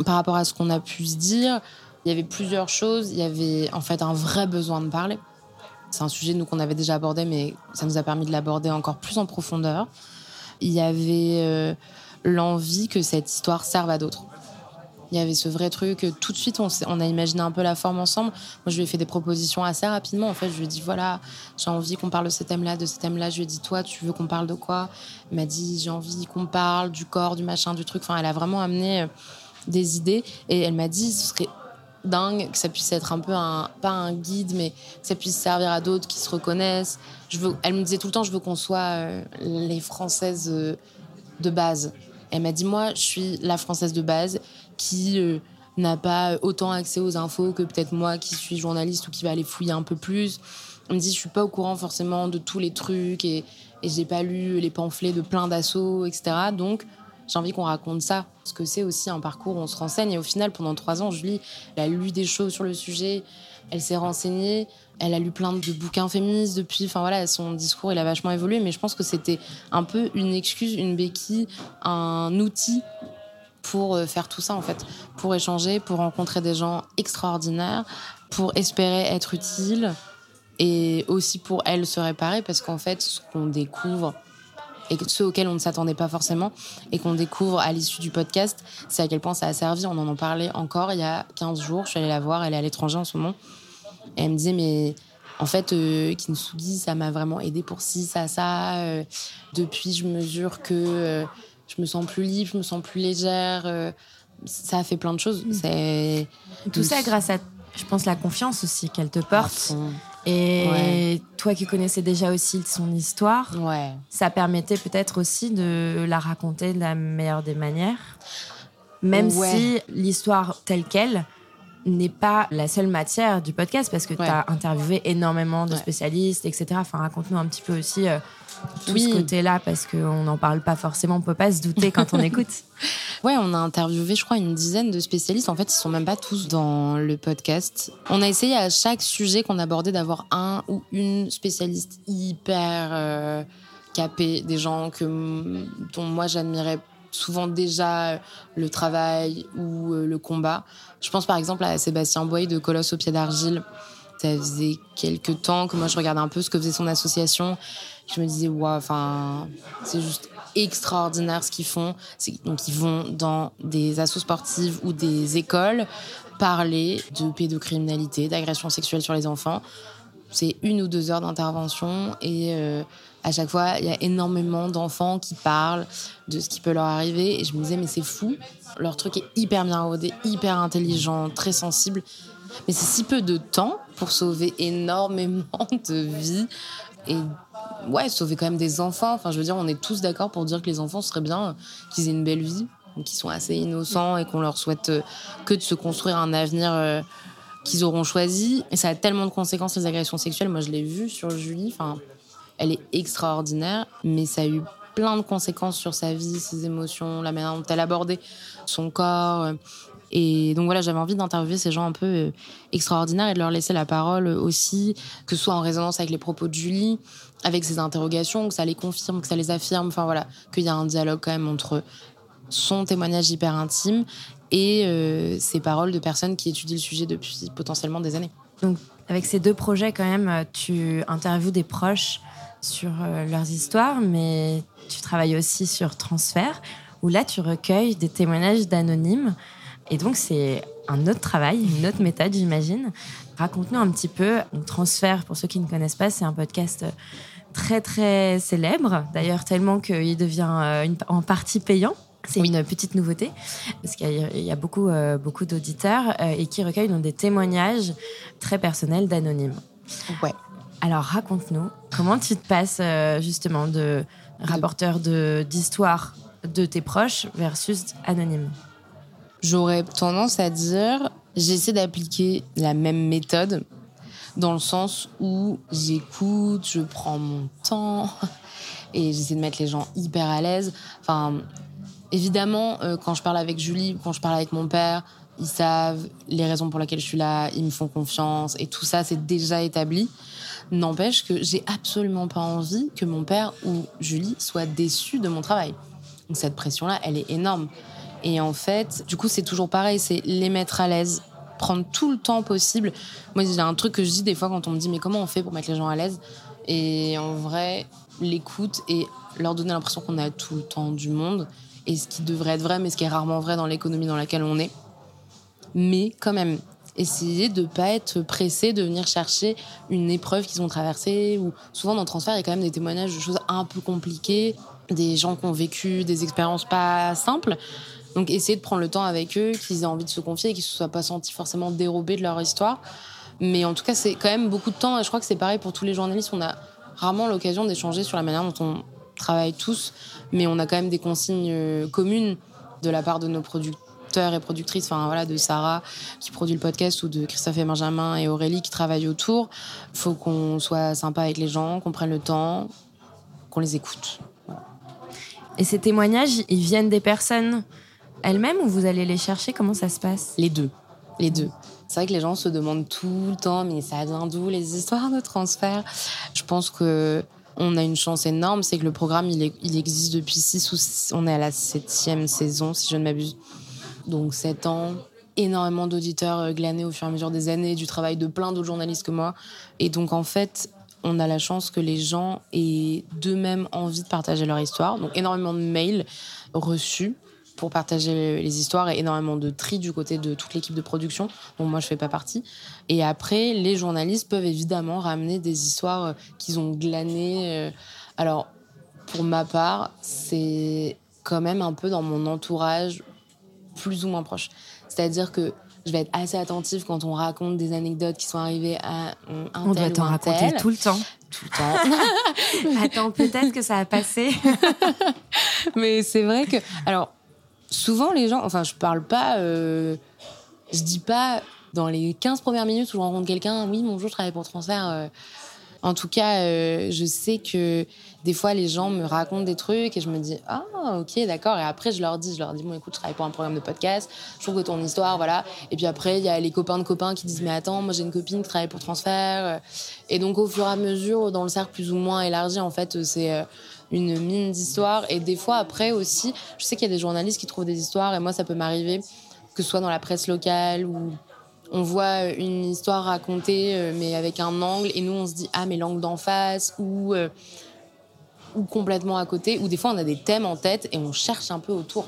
par rapport à ce qu'on a pu se dire, il y avait plusieurs choses. Il y avait en fait un vrai besoin de parler. C'est un sujet nous qu'on avait déjà abordé, mais ça nous a permis de l'aborder encore plus en profondeur. Il y avait l'envie que cette histoire serve à d'autres. Il y avait ce vrai truc. Tout de suite, on, a imaginé un peu la forme ensemble. Moi, je lui ai fait des propositions assez rapidement. En fait, je lui ai dit voilà, j'ai envie qu'on parle de ce thème-là, de ce thème-là. Je lui ai dit toi, tu veux qu'on parle de quoi? Elle m'a dit j'ai envie qu'on parle du corps, du machin, du truc. Enfin, elle a vraiment amené euh, des idées et elle m'a dit ce serait dingue que ça puisse être un peu un pas un guide mais que ça puisse servir à d'autres qui se reconnaissent je veux elle me disait tout le temps je veux qu'on soit euh, les françaises euh, de base elle m'a dit moi je suis la française de base qui euh, n'a pas autant accès aux infos que peut-être moi qui suis journaliste ou qui va aller fouiller un peu plus. Elle me dit je suis pas au courant forcément de tous les trucs et et j'ai pas lu les pamphlets de plein d'assauts etc donc j'ai envie qu'on raconte ça. Parce que c'est aussi un parcours où on se renseigne. Et au final, pendant trois ans, Julie, elle a lu des choses sur le sujet, elle s'est renseignée, elle a lu plein de bouquins féministes depuis. Enfin voilà, son discours, il a vachement évolué. Mais je pense que c'était un peu une excuse, une béquille, un outil pour euh, faire tout ça en fait, pour échanger, pour rencontrer des gens extraordinaires, pour espérer être utile et aussi pour elle se réparer parce qu'en fait ce qu'on découvre et ceux auxquels on ne s'attendait pas forcément et qu'on découvre à l'issue du podcast, c'est à quel point ça a servi. On en parlait encore il y a 15 jours. Je suis allée la voir, elle est à l'étranger en ce moment. Et elle me disait, mais en fait, euh, Kinsugi, ça m'a vraiment aidé pour ci, ça, ça. Euh, depuis, je mesure que euh, je me sens plus libre, je me sens plus légère. Euh, ça a fait plein de choses. Mm. Tout ça grâce à, je pense, la confiance aussi qu'elle te porte. Et ouais. toi qui connaissais déjà aussi son histoire, ouais. ça permettait peut-être aussi de la raconter de la meilleure des manières. Même Ouais. si l'histoire telle qu'elle n'est pas la seule matière du podcast, parce que tu as interviewé énormément de Ouais. spécialistes, etc. Enfin, raconte-nous un petit peu aussi euh, tout Oui. ce côté-là, parce qu'on n'en parle pas forcément, on peut pas se douter quand on écoute. Ouais, on a interviewé, je crois, une dizaine de spécialistes. En fait, ils sont même pas tous dans le podcast. On a essayé à chaque sujet qu'on abordait d'avoir un ou une spécialiste hyper euh, capée, des gens que, dont moi j'admirais souvent déjà euh, le travail ou euh, le combat. Je pense par exemple à Sébastien Boy de Colosse au pied d'argile. Ça faisait quelques temps que moi je regardais un peu ce que faisait son association. Je me disais, waouh, enfin, c'est juste extraordinaire ce qu'ils font. Donc, ils vont dans des assos sportives ou des écoles parler de pédocriminalité, d'agression sexuelle sur les enfants. C'est une ou deux heures d'intervention et euh, à chaque fois, il y a énormément d'enfants qui parlent de ce qui peut leur arriver. Et je me disais, mais c'est fou. Leur truc est hyper bien rodé, hyper intelligent, très sensible. Mais c'est si peu de temps pour sauver énormément de vies et ouais, sauver quand même des enfants. Enfin, je veux dire, on est tous d'accord pour dire que les enfants ce serait bien euh, qu'ils aient une belle vie, qu'ils sont assez innocents et qu'on leur souhaite euh, que de se construire un avenir euh, qu'ils auront choisi. Et ça a tellement de conséquences, les agressions sexuelles. Moi, je l'ai vu sur Julie. Enfin, elle est extraordinaire, mais ça a eu plein de conséquences sur sa vie, ses émotions, la manière dont elle abordait son corps. euh. Et donc voilà, j'avais envie d'interviewer ces gens un peu euh, extraordinaires et de leur laisser la parole aussi, que ce soit en résonance avec les propos de Julie, avec ses interrogations, que ça les confirme, que ça les affirme, enfin voilà, qu'il y a un dialogue quand même entre son témoignage hyper intime et euh, ces paroles de personnes qui étudient le sujet depuis potentiellement des années. Donc, avec ces deux projets, quand même, euh, tu interviews des proches sur euh, leurs histoires, mais tu travailles aussi sur Transfert, où là, tu recueilles des témoignages d'anonymes. Et donc, c'est un autre travail, une autre méthode, j'imagine. Raconte-nous un petit peu. Transfert, pour ceux qui ne connaissent pas, c'est un podcast très, très célèbre. D'ailleurs, tellement qu'il devient euh, une- en partie payant. C'est une petite nouveauté, parce qu'il y a, beaucoup, euh, beaucoup d'auditeurs et qui recueillent donc, des témoignages très personnels d'anonymes. Ouais. Alors raconte-nous, comment tu te passes euh, justement de rapporteur de- d'histoire de, tes proches versus anonyme J'aurais tendance à dire, j'essaie d'appliquer la même méthode dans le sens où j'écoute, je prends mon temps et j'essaie de mettre les gens hyper à l'aise. Enfin, évidemment, euh, quand je parle avec Julie quand je parle avec mon père, ils savent les raisons pour lesquelles je suis là, ils me font confiance et tout ça, c'est déjà établi. N'empêche que j'ai absolument pas envie que mon père ou Julie soient déçus de mon travail. Donc cette pression-là, elle est énorme. Et en fait, du coup, c'est toujours pareil, c'est les mettre à l'aise, prendre tout le temps possible. Moi, il y a un truc que je dis des fois quand on me dit mais comment on fait pour mettre les gens à l'aise? Et en vrai, l'écoute et leur donner l'impression qu'on a tout le temps du monde et ce qui devrait être vrai, mais ce qui est rarement vrai dans l'économie dans laquelle on est. Mais quand même, essayer de pas être pressé de venir chercher une épreuve qu'ils ont traversée. Ou souvent dans le transfert, il y a quand même des témoignages de choses un peu compliquées, des gens qui ont vécu des expériences pas simples. Donc essayer de prendre le temps avec eux, qu'ils aient envie de se confier et qu'ils ne se soient pas sentis forcément dérobés de leur histoire. Mais en tout cas, c'est quand même beaucoup de temps. Je crois que c'est pareil pour tous les journalistes. On a rarement l'occasion d'échanger sur la manière dont on travaille tous. Mais on a quand même des consignes euh, communes de la part de nos producteurs et productrices, enfin voilà, de Sarah qui produit le podcast ou de Christophe et Benjamin et Aurélie qui travaillent autour. Il faut qu'on soit sympa avec les gens, qu'on prenne le temps, qu'on les écoute. Et ces témoignages, ils viennent des personnes elles-mêmes ou vous allez les chercher? Comment ça se passe? Les deux. Les deux. C'est vrai que les gens se demandent tout le temps, mais ça vient d'où les histoires de transfert? Je pense que on a une chance énorme, c'est que le programme il, il existe depuis 6 ou on est à la septième saison si je ne m'abuse. Donc 7 ans, énormément d'auditeurs euh, glanés au fur et à mesure des années, du travail de plein d'autres journalistes que moi. Et donc en fait, on a la chance que les gens aient d'eux-mêmes envie de partager leur histoire. Donc énormément de mails reçus pour partager les histoires et énormément de tri du côté de toute l'équipe de production, dont moi je fais pas partie. Et après, les journalistes peuvent évidemment ramener des histoires euh, qu'ils ont glanées. Euh. Alors, pour ma part, c'est quand même un peu dans mon entourage plus ou moins proche. C'est-à-dire que je vais être assez attentive quand on raconte des anecdotes qui sont arrivées à un On doit t'en raconter tout le temps. Tout le temps. Attends, peut-être que ça a passé. Mais c'est vrai que... Alors, souvent les gens, enfin je parle pas, euh, je dis pas dans les 15 premières minutes où je rencontre quelqu'un, oui bonjour je travaille pour transfert. Euh. en tout cas, euh, je sais que des fois les gens me racontent des trucs et je me dis ah ok d'accord. Et après je leur dis je leur dis bon écoute je travaille pour un programme de podcast, je trouve que ton histoire voilà. Et puis après il y a les copains de copains qui disent mais attends moi j'ai une copine qui travaille pour transfert et donc au fur et à mesure dans le cercle plus ou moins élargi en fait c'est une mine d'histoires. Et des fois, après aussi, je sais qu'il y a des journalistes qui trouvent des histoires, et moi, ça peut m'arriver, que ce soit dans la presse locale ou on voit une histoire racontée, euh, mais avec un angle, et nous, on se dit, ah, mais l'angle d'en face, ou, euh, ou complètement à côté, ou des fois, on a des thèmes en tête et on cherche un peu autour.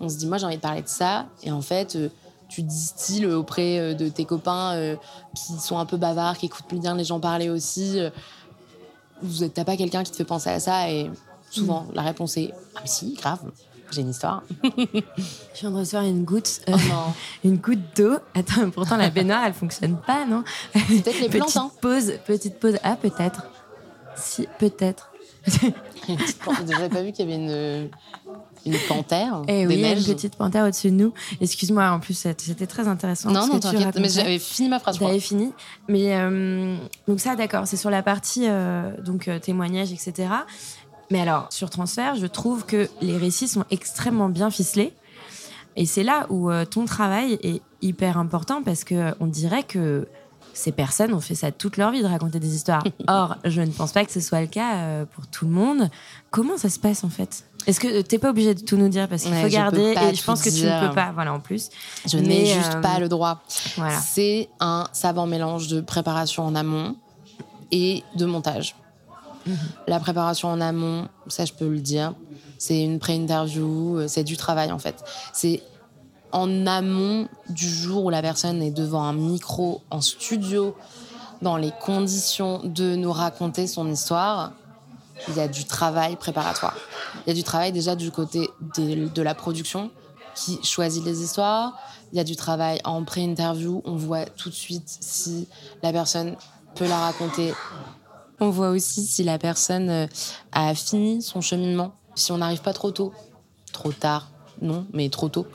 On se dit, moi, j'ai envie de parler de ça, et en fait, euh, tu distilles auprès de tes copains qui sont un peu bavards, qui écoutent bien les gens parler aussi vous t'as pas quelqu'un qui te fait penser à ça et souvent mm. la réponse est ah si grave j'ai une histoire. je viens de recevoir une goutte, euh, oh une goutte d'eau. Attends, pourtant la baignoire elle fonctionne pas, non? Peut-être les plantes. Petite hein. pause, petite pause. Ah peut-être. Si peut-être. J'avais pas vu qu'il y avait une une panthère. Et eh oui, une petite panthère au-dessus de nous. Excuse-moi, en plus, c'était très intéressant. Non, non, t'inquiète, mais j'avais fini ma phrase. J'avais fini. Mais euh, donc ça, d'accord, c'est sur la partie euh, donc euh, témoignage, etc. Mais alors, sur transfert, je trouve que les récits sont extrêmement bien ficelés. Et c'est là où ton travail est hyper important parce que on dirait que ces personnes ont fait ça toute leur vie de raconter des histoires. Or, je ne pense pas que ce soit le cas pour tout le monde. Comment ça se passe en fait? Est-ce que t'es pas obligé de tout nous dire parce qu'il faut garder et je pense que tu ne peux pas, voilà en plus. Je n'ai juste euh, pas le droit. Voilà. C'est un savant mélange de préparation en amont et de montage. Mhm. La préparation en amont, ça je peux le dire, c'est une pré-interview, euh, c'est du travail en fait. C'est en amont du jour où la personne est devant un micro en studio, dans les conditions de nous raconter son histoire, il y a du travail préparatoire. Il y a du travail déjà du côté de, la production qui choisit les histoires. Il y a du travail en pré-interview. On voit tout de suite si la personne peut la raconter. On voit aussi si la personne euh, a fini son cheminement. Si on n'arrive pas trop tôt, trop tard, non, mais trop tôt.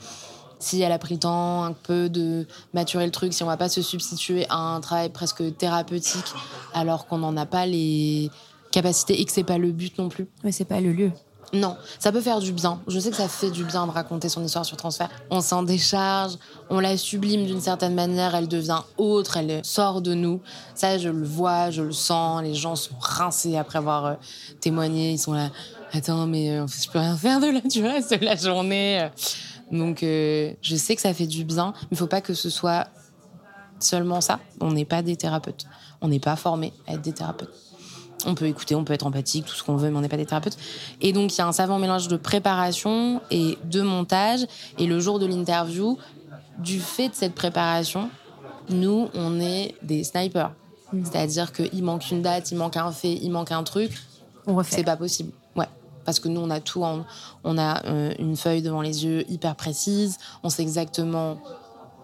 Si elle a pris le temps un peu de maturer le truc, si on va pas se substituer à un travail presque thérapeutique alors qu'on n'en a pas les, capacité et que c'est pas le but non plus. Oui, c'est pas le lieu. Non, ça peut faire du bien. Je sais que ça fait du bien de raconter son histoire sur transfert. On s'en décharge, on la sublime d'une certaine manière, elle devient autre, elle sort de nous. Ça, je le vois, je le sens. Les gens sont rincés après avoir euh, témoigné. Ils sont là, attends, mais euh, je peux rien faire de là du reste de la journée. Donc, euh, je sais que ça fait du bien, mais il faut pas que ce soit seulement ça. On n'est pas des thérapeutes. On n'est pas formés à être des thérapeutes. On peut écouter, on peut être empathique, tout ce qu'on veut, mais on n'est pas des thérapeutes. Et donc, il y a un savant mélange de préparation et de montage. Et le jour de l'interview, du fait de cette préparation, nous, on est des snipers. Mmh. C'est-à-dire qu'il manque une date, il manque un fait, il manque un truc. On refait. C'est pas possible. Parce que nous, on a tout. on a euh, une feuille devant les yeux hyper précise. On sait exactement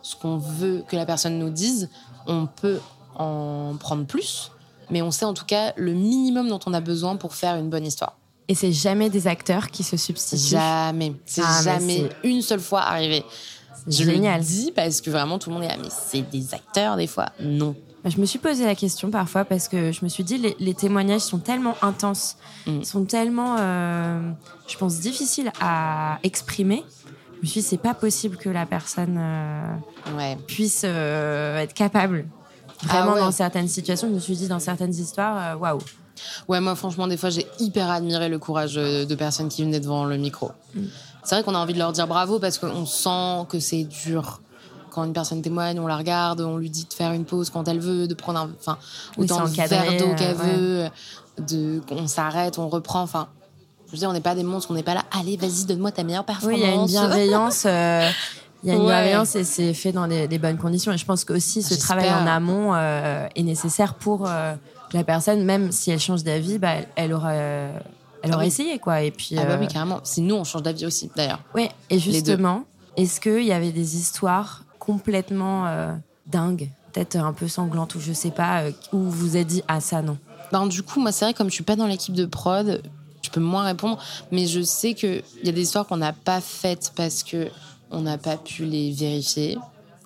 ce qu'on veut que la personne nous dise. On peut en prendre plus mais on sait en tout cas le minimum dont on a besoin pour faire une bonne histoire. Et c'est jamais des acteurs qui se substituent. Jamais. C'est ah, jamais une seule fois arrivé. Je Génial. le dis parce que vraiment tout le monde est là, mais c'est des acteurs des fois. Non. Bah, je me suis posé la question parfois parce que je me suis dit les, les témoignages sont tellement intenses, mm. sont tellement, euh, je pense, difficiles à exprimer. Je me suis dit c'est pas possible que la personne euh, ouais. puisse euh, être capable Vraiment, ah dans certaines situations, je me suis dit, dans certaines histoires, waouh. Ouais, moi, franchement, des fois, j'ai hyper admiré le courage de personnes qui venaient devant le micro. Mm. C'est vrai qu'on a envie de leur dire bravo parce qu'on sent que c'est dur. Quand une personne témoigne, on la regarde, on lui dit de faire une pause quand elle veut, de prendre un, enfin, autant de verre d'eau qu'elle veut, de, on s'arrête, on reprend, enfin. Je veux dire, on n'est pas des monstres, on n'est pas là. Allez, vas-y, donne-moi ta meilleure performance. Oui, il y a une bienveillance. Euh, Il y a une bienveillance et c'est fait dans des, bonnes conditions. Et je pense qu'aussi ce travail en amont euh, est nécessaire pour euh, que la personne, même si elle change d'avis, bah, elle, aura, elle ah aura essayé. Quoi. Et puis, ah bah oui, euh, carrément. Si nous, on change d'avis aussi, d'ailleurs. Oui, et justement, est-ce qu'il y avait des histoires complètement dingues, peut-être un peu sanglantes, ou je sais pas, où vous vous êtes dit, ah ça non ben, Du coup, moi, c'est vrai, comme je suis pas dans l'équipe de prod, je peux moins répondre, mais je sais qu'il y a des histoires qu'on n'a pas faites parce que on n'a pas pu les vérifier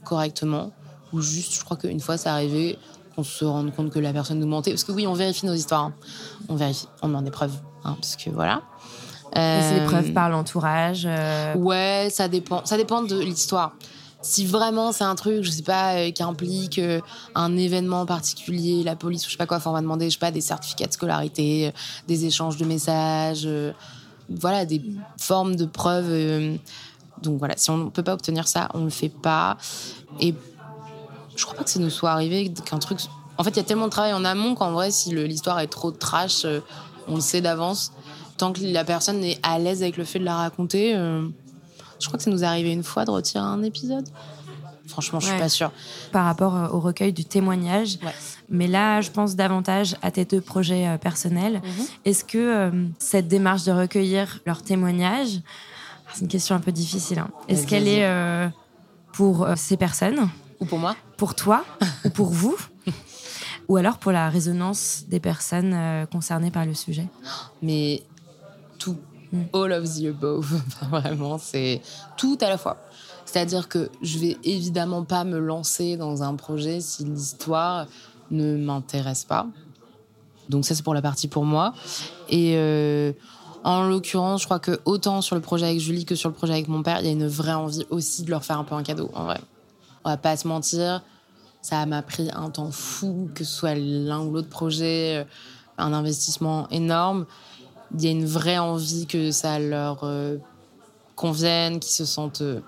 correctement. Ou juste, je crois qu'une fois, ça arrivait qu'on se rende compte que la personne nous mentait. Parce que oui, on vérifie nos histoires. Hein. On vérifie, on demande des preuves. Hein, parce que voilà. C'est des preuves euh, par l'entourage euh Ouais, ça dépend. Ça dépend de l'histoire. Si vraiment c'est un truc, je sais pas, euh, qui implique un événement particulier, la police ou je sais pas quoi, on va demander, je sais pas, des certificats de scolarité, des échanges de messages, voilà, des formes de preuves donc voilà, si on ne peut pas obtenir ça, on ne le fait pas. Et je crois pas que ça nous soit arrivé qu'un truc. En fait, il y a tellement de travail en amont qu'en vrai, si l'histoire est trop trash, euh, on le sait d'avance. Tant que la personne est à l'aise avec le fait de la raconter, euh, je crois que ça nous est arrivé une fois de retirer un épisode. Franchement, je suis pas sûre. Par rapport euh, au recueil du témoignage. Mais là, je pense davantage à tes deux projets personnels. Mhm. Est-ce que cette démarche de recueillir leurs témoignages, c'est une question un peu difficile. Hein. Est-ce qu'elle est euh, pour euh, ces personnes Ou pour moi Pour toi Ou pour vous Ou alors pour la résonance des personnes euh, concernées par le sujet? Mais Hmm. All of the above. Vraiment, c'est tout à la fois. C'est-à-dire que je vais évidemment pas me lancer dans un projet si l'histoire ne m'intéresse pas. Donc ça, c'est pour la partie pour moi. Et en l'occurrence, je crois que autant sur le projet avec Julie que sur le projet avec mon père, il y a une vraie envie aussi de leur faire un peu un cadeau, en vrai. On va pas se mentir, ça m'a pris un temps fou, que ce soit l'un ou l'autre projet, euh, un investissement énorme. Il y a une vraie envie que ça leur euh, convienne, qu'ils se sentent euh,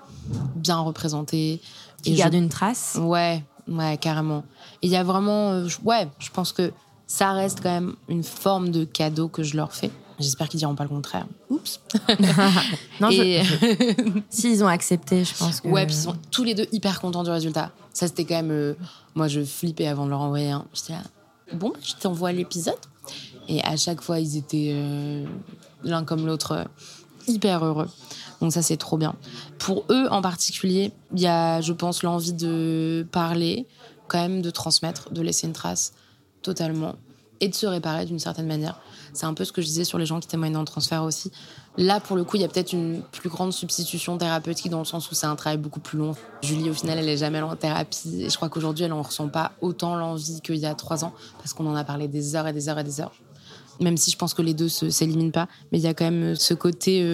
bien représentés. Qu'ils gardent une trace Ouais, ouais, carrément. Il y a vraiment. ouais, je pense que ça reste quand même une forme de cadeau que je leur fais. J'espère qu'ils diront pas le contraire. Oups. non, s'ils ont accepté, je pense que. Ouais, puis ils sont tous les deux hyper contents du résultat. Ça, c'était quand même. Euh, moi, je flippais avant de leur envoyer un. J'étais là, bon, je t'envoie l'épisode. Et à chaque fois, ils étaient euh, l'un comme l'autre euh, hyper heureux. Donc, ça, c'est trop bien. Pour eux en particulier, il y a, je pense, l'envie de parler, quand même, de transmettre, de laisser une trace totalement et de se réparer d'une certaine manière. C'est un peu ce que je disais sur les gens qui témoignent en transfert aussi. Là, pour le coup, il y a peut-être une plus grande substitution thérapeutique dans le sens où c'est un travail beaucoup plus long. Julie, au final, elle est jamais en thérapie. Et je crois qu'aujourd'hui, elle n'en ressent pas autant l'envie qu'il y a trois ans parce qu'on en a parlé des heures et des heures et des heures. Même si je pense que les deux ne s'éliminent pas, mais il y a quand même ce côté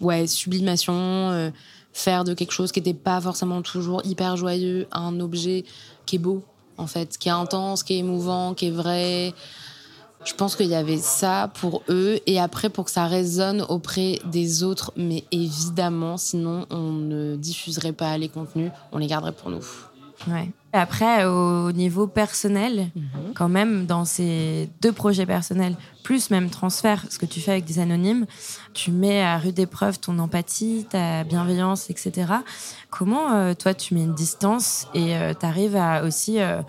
ouais, sublimation, faire de quelque chose qui n'était pas forcément toujours hyper joyeux un objet qui est beau, en fait, qui est intense, qui est émouvant, qui est vrai. Je pense qu'il y avait ça pour eux et après pour que ça résonne auprès des autres, mais évidemment, sinon on ne diffuserait pas les contenus, on les garderait pour nous. Ouais. Après, au niveau personnel, mhm. quand même, dans ces deux projets personnels, plus même transfert, ce que tu fais avec des anonymes, tu mets à rude épreuve ton empathie, ta bienveillance, etc. Comment, euh, toi, tu mets une distance et euh, tu arrives à aussi euh,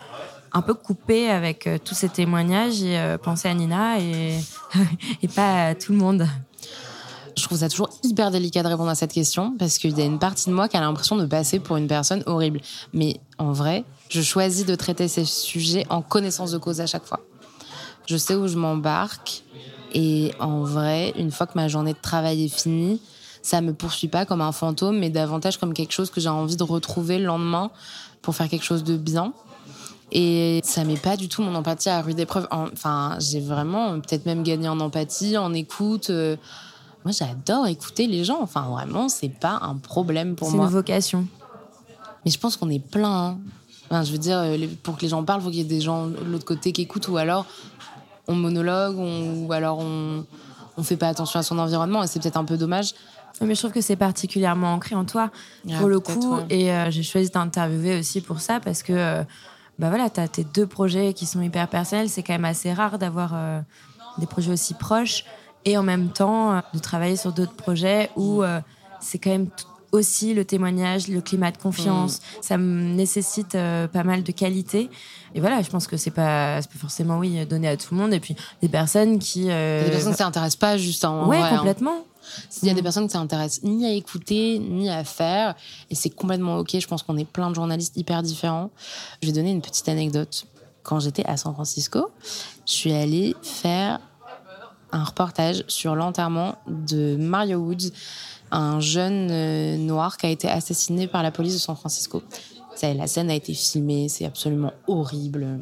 un peu couper avec euh, tous ces témoignages et penser à Nina et, et pas à tout le monde? Je trouve ça toujours hyper délicat de répondre à cette question parce qu'il y a une partie de moi qui a l'impression de passer pour une personne horrible. Mais en vrai, je choisis de traiter ces sujets en connaissance de cause à chaque fois. Je sais où je m'embarque et en vrai, une fois que ma journée de travail est finie, ça me poursuit pas comme un fantôme, mais davantage comme quelque chose que j'ai envie de retrouver le lendemain pour faire quelque chose de bien. Et ça met pas du tout mon empathie à rude épreuve. Enfin, j'ai vraiment peut-être même gagné en empathie, en écoute. Euh. Moi, j'adore écouter les gens. Enfin, vraiment, c'est pas un problème pour moi. C'est une vocation. Mais je pense qu'on est plein. Hein. je veux dire, euh, pour que les gens parlent, il faut qu'il y ait des gens de l'autre côté qui écoutent, ou alors on monologue, ou alors on, on fait pas attention à son environnement, et c'est peut-être un peu dommage. Mais je trouve que c'est particulièrement ancré en toi, ah, pour le coup. Et euh, j'ai choisi d'interviewer aussi pour ça, parce que bah voilà, tu as tes deux projets qui sont hyper personnels. C'est quand même assez rare d'avoir euh, des projets aussi proches et en même temps euh, de travailler sur d'autres projets où euh, c'est quand même aussi le témoignage, le climat de confiance. Mm. Ça me nécessite pas mal de qualité. Et voilà, je pense que c'est pas, pas forcément, oui, donné à tout le monde. Et puis, des personnes qui. des personnes qui s'intéressent pas juste en. Ouais, hein. complètement. Il y a des personnes qui s'intéressent ni à écouter, ni à faire. Et c'est complètement OK. Je pense qu'on est plein de journalistes hyper différents. Je vais donner une petite anecdote. Quand j'étais à San Francisco, je suis allée faire un reportage sur l'enterrement de Mario Woods, un jeune euh, noir qui a été assassiné par la police de San Francisco. La scène a été filmée, c'est absolument horrible.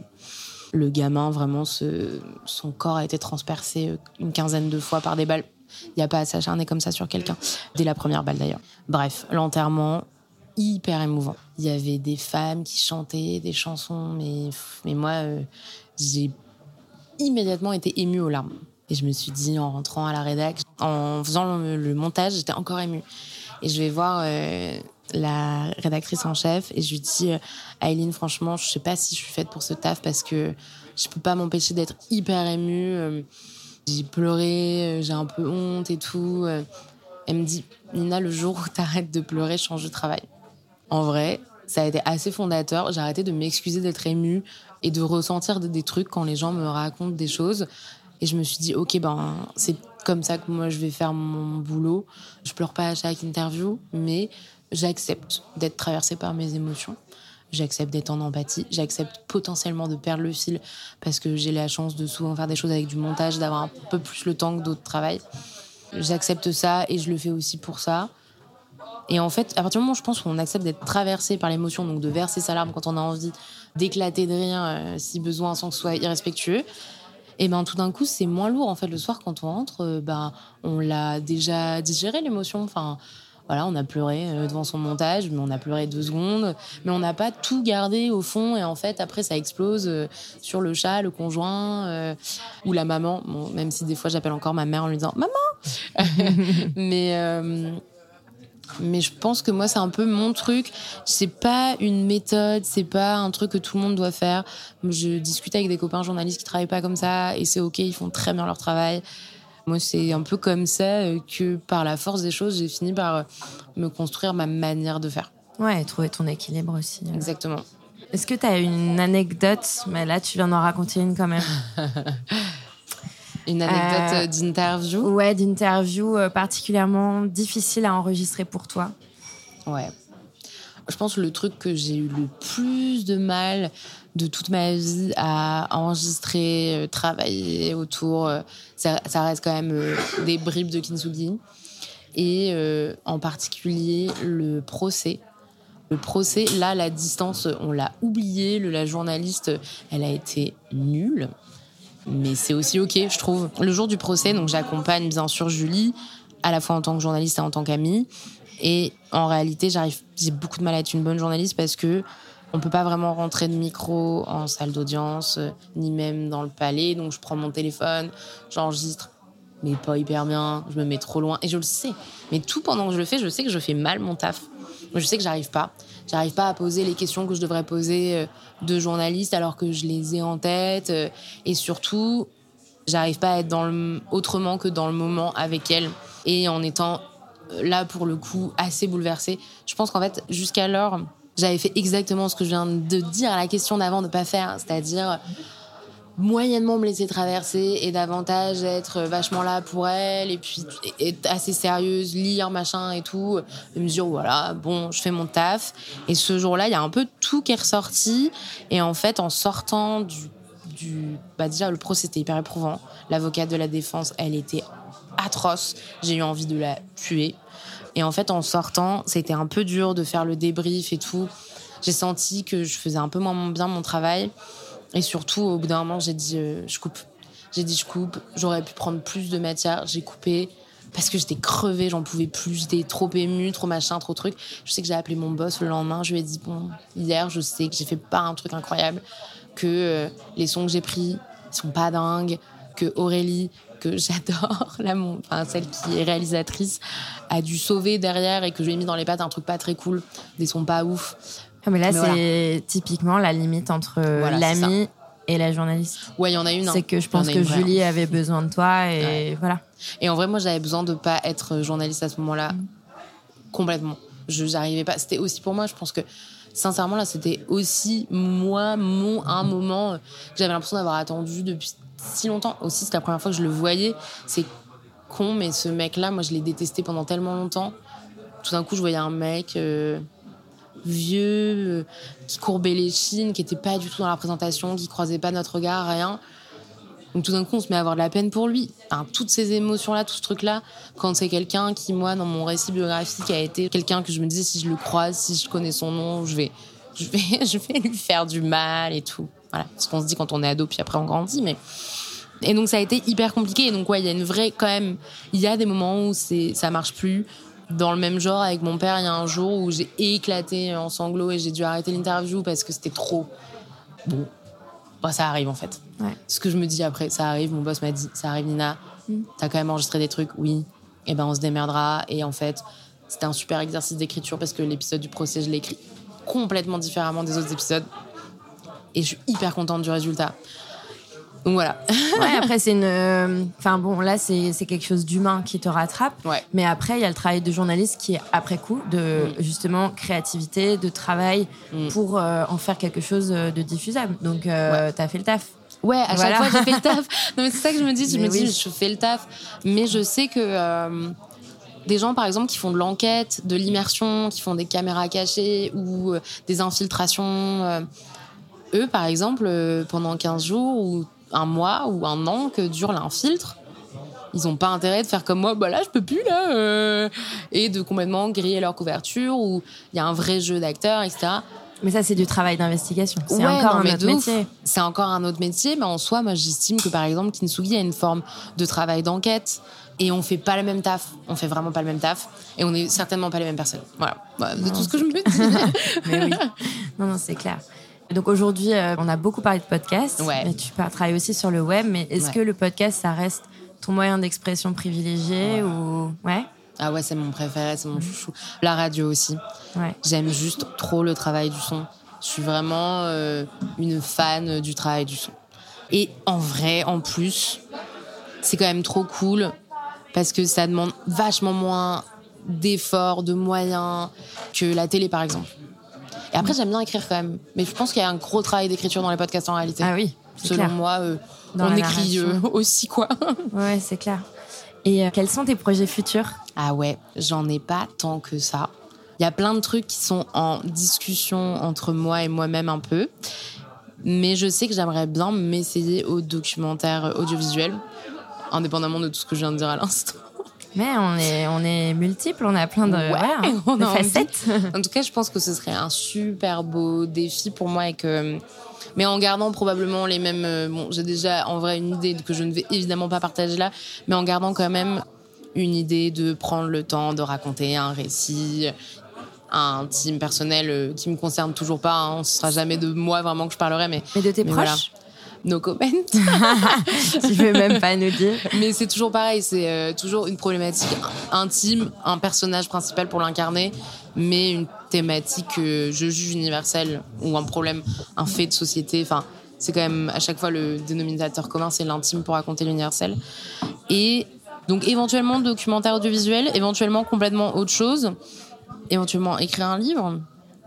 Le gamin, vraiment, son corps a été transpercé euh, une quinzaine de fois par des balles il n'y a pas à s'acharner comme ça sur quelqu'un, dès la première balle d'ailleurs. Bref, l'enterrement, hyper émouvant. Il y avait des femmes qui chantaient des chansons, mais, mais moi, euh, j'ai immédiatement été émue aux larmes. Et je me suis dit, en rentrant à la rédac, en faisant le, montage, j'étais encore émue. Et je vais voir euh, la rédactrice en chef et je lui dis, euh, franchement, je sais pas si je suis faite pour ce taf parce que je peux pas m'empêcher d'être hyper émue. J'ai pleuré, euh, j'ai un peu honte et tout. Euh. Elle me dit, Nina, le jour où t'arrêtes de pleurer, change de travail. En vrai, ça a été assez fondateur. J'ai arrêté de m'excuser d'être émue et de ressentir des, trucs quand les gens me racontent des choses. Et je me suis dit, ok, ben, c'est comme ça que moi je vais faire mon boulot. Je pleure pas à chaque interview, mais j'accepte d'être traversée par mes émotions j'accepte d'être en empathie, j'accepte potentiellement de perdre le fil parce que j'ai la chance de souvent faire des choses avec du montage, d'avoir un peu plus le temps que d'autres travaillent. J'accepte ça et je le fais aussi pour ça. Et en fait, à partir du moment où je pense qu'on accepte d'être traversé par l'émotion, donc de verser sa larme quand on a envie, d'éclater de rien euh, si besoin sans que ce soit irrespectueux, et ben tout d'un coup c'est moins lourd en fait le soir quand on rentre, euh, ben on l'a déjà digéré l'émotion. Enfin, voilà, on a pleuré euh, devant son montage, mais on a pleuré deux secondes, mais on n'a pas tout gardé au fond. Et en fait, après, ça explose euh, sur le chat, le conjoint ou la maman. même si des fois, j'appelle encore ma mère en lui disant Maman Mais. Mais je pense que moi, c'est un peu mon truc. C'est pas une méthode, c'est pas un truc que tout le monde doit faire. Je discute avec des copains journalistes qui travaillent pas comme ça et c'est ok, ils font très bien leur travail. Moi, c'est un peu comme ça euh, que, par la force des choses, j'ai fini par euh, me construire ma manière de faire. Ouais, et trouver ton équilibre aussi. Euh. Exactement. Est-ce que tu as une anecdote? Mais là, tu viens d'en raconter une quand même. une anecdote d'interview? Ouais, d'interview particulièrement difficile à enregistrer pour toi. Ouais. Je pense que le truc que j'ai eu le plus de mal de toute ma vie à enregistrer, euh, travailler autour. Euh, ça, reste quand même euh, des bribes de Kintsugi. Et en particulier le procès. Le procès, là, la distance, on l'a oublié. Le, la journaliste, elle a été nulle. Mais c'est aussi ok, je trouve. Le jour du procès, donc j'accompagne bien sûr Julie, à la fois en tant que journaliste et en tant qu'amie. Et en réalité, j'ai beaucoup de mal à être une bonne journaliste parce que on peut pas vraiment rentrer de micro en salle d'audience, euh, ni même dans le palais. Donc je prends mon téléphone, j'enregistre, mais pas hyper bien. Je me mets trop loin et je le sais. Mais tout pendant que je le fais, je sais que je fais mal mon taf. Je sais que j'arrive pas. J'arrive pas à poser les questions que je devrais poser euh, de journaliste alors que je les ai en tête. Euh, et surtout, j'arrive pas à être autrement que dans le moment avec elle et en étant là pour le coup assez bouleversée. Je pense qu'en fait, jusqu'alors, j'avais fait exactement ce que je viens de dire à la question d'avant de pas faire, c'est-à-dire moyennement me laisser traverser et davantage être vachement là pour elle et puis être assez sérieuse, lire machin et tout, et me dire voilà, bon, je fais mon taf. Et ce jour-là, il y a un peu tout qui est ressorti et en fait, en sortant du, du bah déjà le procès était hyper éprouvant. L'avocate de la défense, elle était atroce. J'ai eu envie de la tuer. Et en fait, en sortant, c'était un peu dur de faire le débrief et tout. J'ai senti que je faisais un peu moins bien mon travail. Et surtout, au bout d'un moment, j'ai dit euh, je coupe. J'ai dit je coupe. J'aurais pu prendre plus de matière. J'ai coupé parce que j'étais crevée, j'en pouvais plus. J'étais trop émue, trop machin, trop truc. Je sais que j'ai appelé mon boss le lendemain. Je lui ai dit bon, hier, je sais que j'ai fait pas un truc incroyable, que euh, les sons que j'ai pris sont pas dingues, que Aurélie que j'adore, là, mon, enfin, celle qui est réalisatrice, a dû sauver derrière et que je lui ai mis dans les pattes un truc pas très cool, des sons pas ouf. Mais là, c'est typiquement la limite entre l'ami et la journaliste. Ouais, il y en a une. Hein. C'est que je pense que Julie avait besoin de toi et voilà. Et en vrai, moi, j'avais besoin de pas être journaliste à ce moment-là, mm. complètement. Je n'arrivais pas. C'était aussi pour moi, je pense que sincèrement, là, c'était aussi moi, mon, un moment que j'avais l'impression d'avoir attendu depuis si longtemps. Aussi, c'est la première fois que je le voyais. C'est con, mais ce mec-là, moi, je l'ai détesté pendant tellement longtemps. Tout d'un coup, je voyais un mec euh, vieux, euh, qui courbait les chines, qui était pas du tout dans la présentation, qui croisait pas notre regard, rien. Donc tout d'un coup, on se met à avoir de la peine pour lui. toutes ces émotions-là, tout ce truc-là, quand c'est quelqu'un qui, moi, dans mon récit biographique, a été quelqu'un que je me disais, si je le croise, si je connais son nom, je vais, je vais, je vais lui faire du mal et tout. Voilà, ce qu'on se dit quand on est ado, puis après on grandit. Mais et donc ça a été hyper compliqué. Et donc ouais, il y a une vraie quand même. Il y a des moments où c'est ça marche plus. Dans le même genre avec mon père, il y a un jour où j'ai éclaté en sanglots et j'ai dû arrêter l'interview parce que c'était trop. Bon, bah, ça arrive en fait. Ce que je me dis après, ça arrive. Mon boss m'a dit, ça arrive Nina. Mm. T'as quand même enregistré des trucs, oui. Et eh ben on se démerdera. Et en fait, c'était un super exercice d'écriture parce que l'épisode du procès, je l'ai écrit complètement différemment des autres épisodes et je suis hyper contente du résultat. Donc voilà. ouais, après, c'est une. Euh, enfin bon, là, c'est quelque chose d'humain qui te rattrape. Ouais. Mais après, il y a le travail de journaliste qui est après coup, de mm. justement créativité, de travail mm. pour euh, en faire quelque chose de diffusable. Donc, euh, t'as fait le taf. Ouais, à chaque fois, j'ai fait le taf. Non, mais c'est ça que je me dis. Je me dis, je fais le taf. Mais je sais que. des gens, par exemple, qui font de l'enquête, de l'immersion, qui font des caméras cachées ou des infiltrations eux, par exemple, euh, pendant 15 jours ou un mois ou un an que dure l'infiltre, ils n'ont pas intérêt de faire comme moi, bah là, je peux plus, là, euh, et de complètement griller leur couverture, ou il y a un vrai jeu d'acteurs, etc. Mais ça, c'est du travail d'investigation. C'est encore un autre métier. C'est encore un autre métier, mais en soi, moi, j'estime que par exemple, Kinsugi a une forme de travail d'enquête et on fait pas le même taf. On fait vraiment pas le même taf et on est certainement pas les mêmes personnes. Voilà, de tout ce que je me dis. mais oui. Non, non, c'est clair. Donc aujourd'hui, euh, on a beaucoup parlé de podcast, mais tu travailles aussi sur le web. Mais est-ce que le podcast, ça reste ton moyen d'expression privilégié ou ouais? Ah ouais, c'est mon préféré, c'est mon chouchou. La radio aussi. J'aime juste trop le travail du son. Je suis vraiment euh, une fan du travail du son. Et en vrai, en plus, c'est quand même trop cool parce que ça demande vachement moins d'efforts, de moyens que la télé, par exemple. Et après, j'aime bien écrire quand même. Mais je pense qu'il y a un gros travail d'écriture dans les podcasts en réalité. Ah oui. Selon moi, euh, on écrit euh, aussi, quoi. ouais, c'est clair. Et euh, quels sont tes projets futurs? Ah ouais, j'en ai pas tant que ça. Il y a plein de trucs qui sont en discussion entre moi et moi-même un peu. Mais je sais que j'aimerais bien m'essayer au documentaire audiovisuel, indépendamment de tout ce que je viens de dire à l'instant. Mais on est, on est multiples, on a plein de, Ouais, on facettes. En tout cas, je pense que ce serait un super beau défi pour moi et que. Mais en gardant probablement les mêmes. euh, Bon, j'ai déjà en vrai une idée que je ne vais évidemment pas partager là, mais en gardant quand même une idée de prendre le temps de raconter un récit intime, personnel, euh, qui me concerne toujours pas. Hein. Ce sera jamais de moi vraiment que je parlerai, mais. Mais de tes mais proches, voilà. No comment. tu veux même pas nous dire. Mais c'est toujours pareil, c'est euh, toujours une problématique intime, un personnage principal pour l'incarner, mais une thématique que je juge universelle ou un problème, un fait de société. Enfin, c'est quand même à chaque fois le dénominateur commun, c'est l'intime pour raconter l'universel. Et donc éventuellement documentaire audiovisuel, éventuellement complètement autre chose, éventuellement écrire un livre.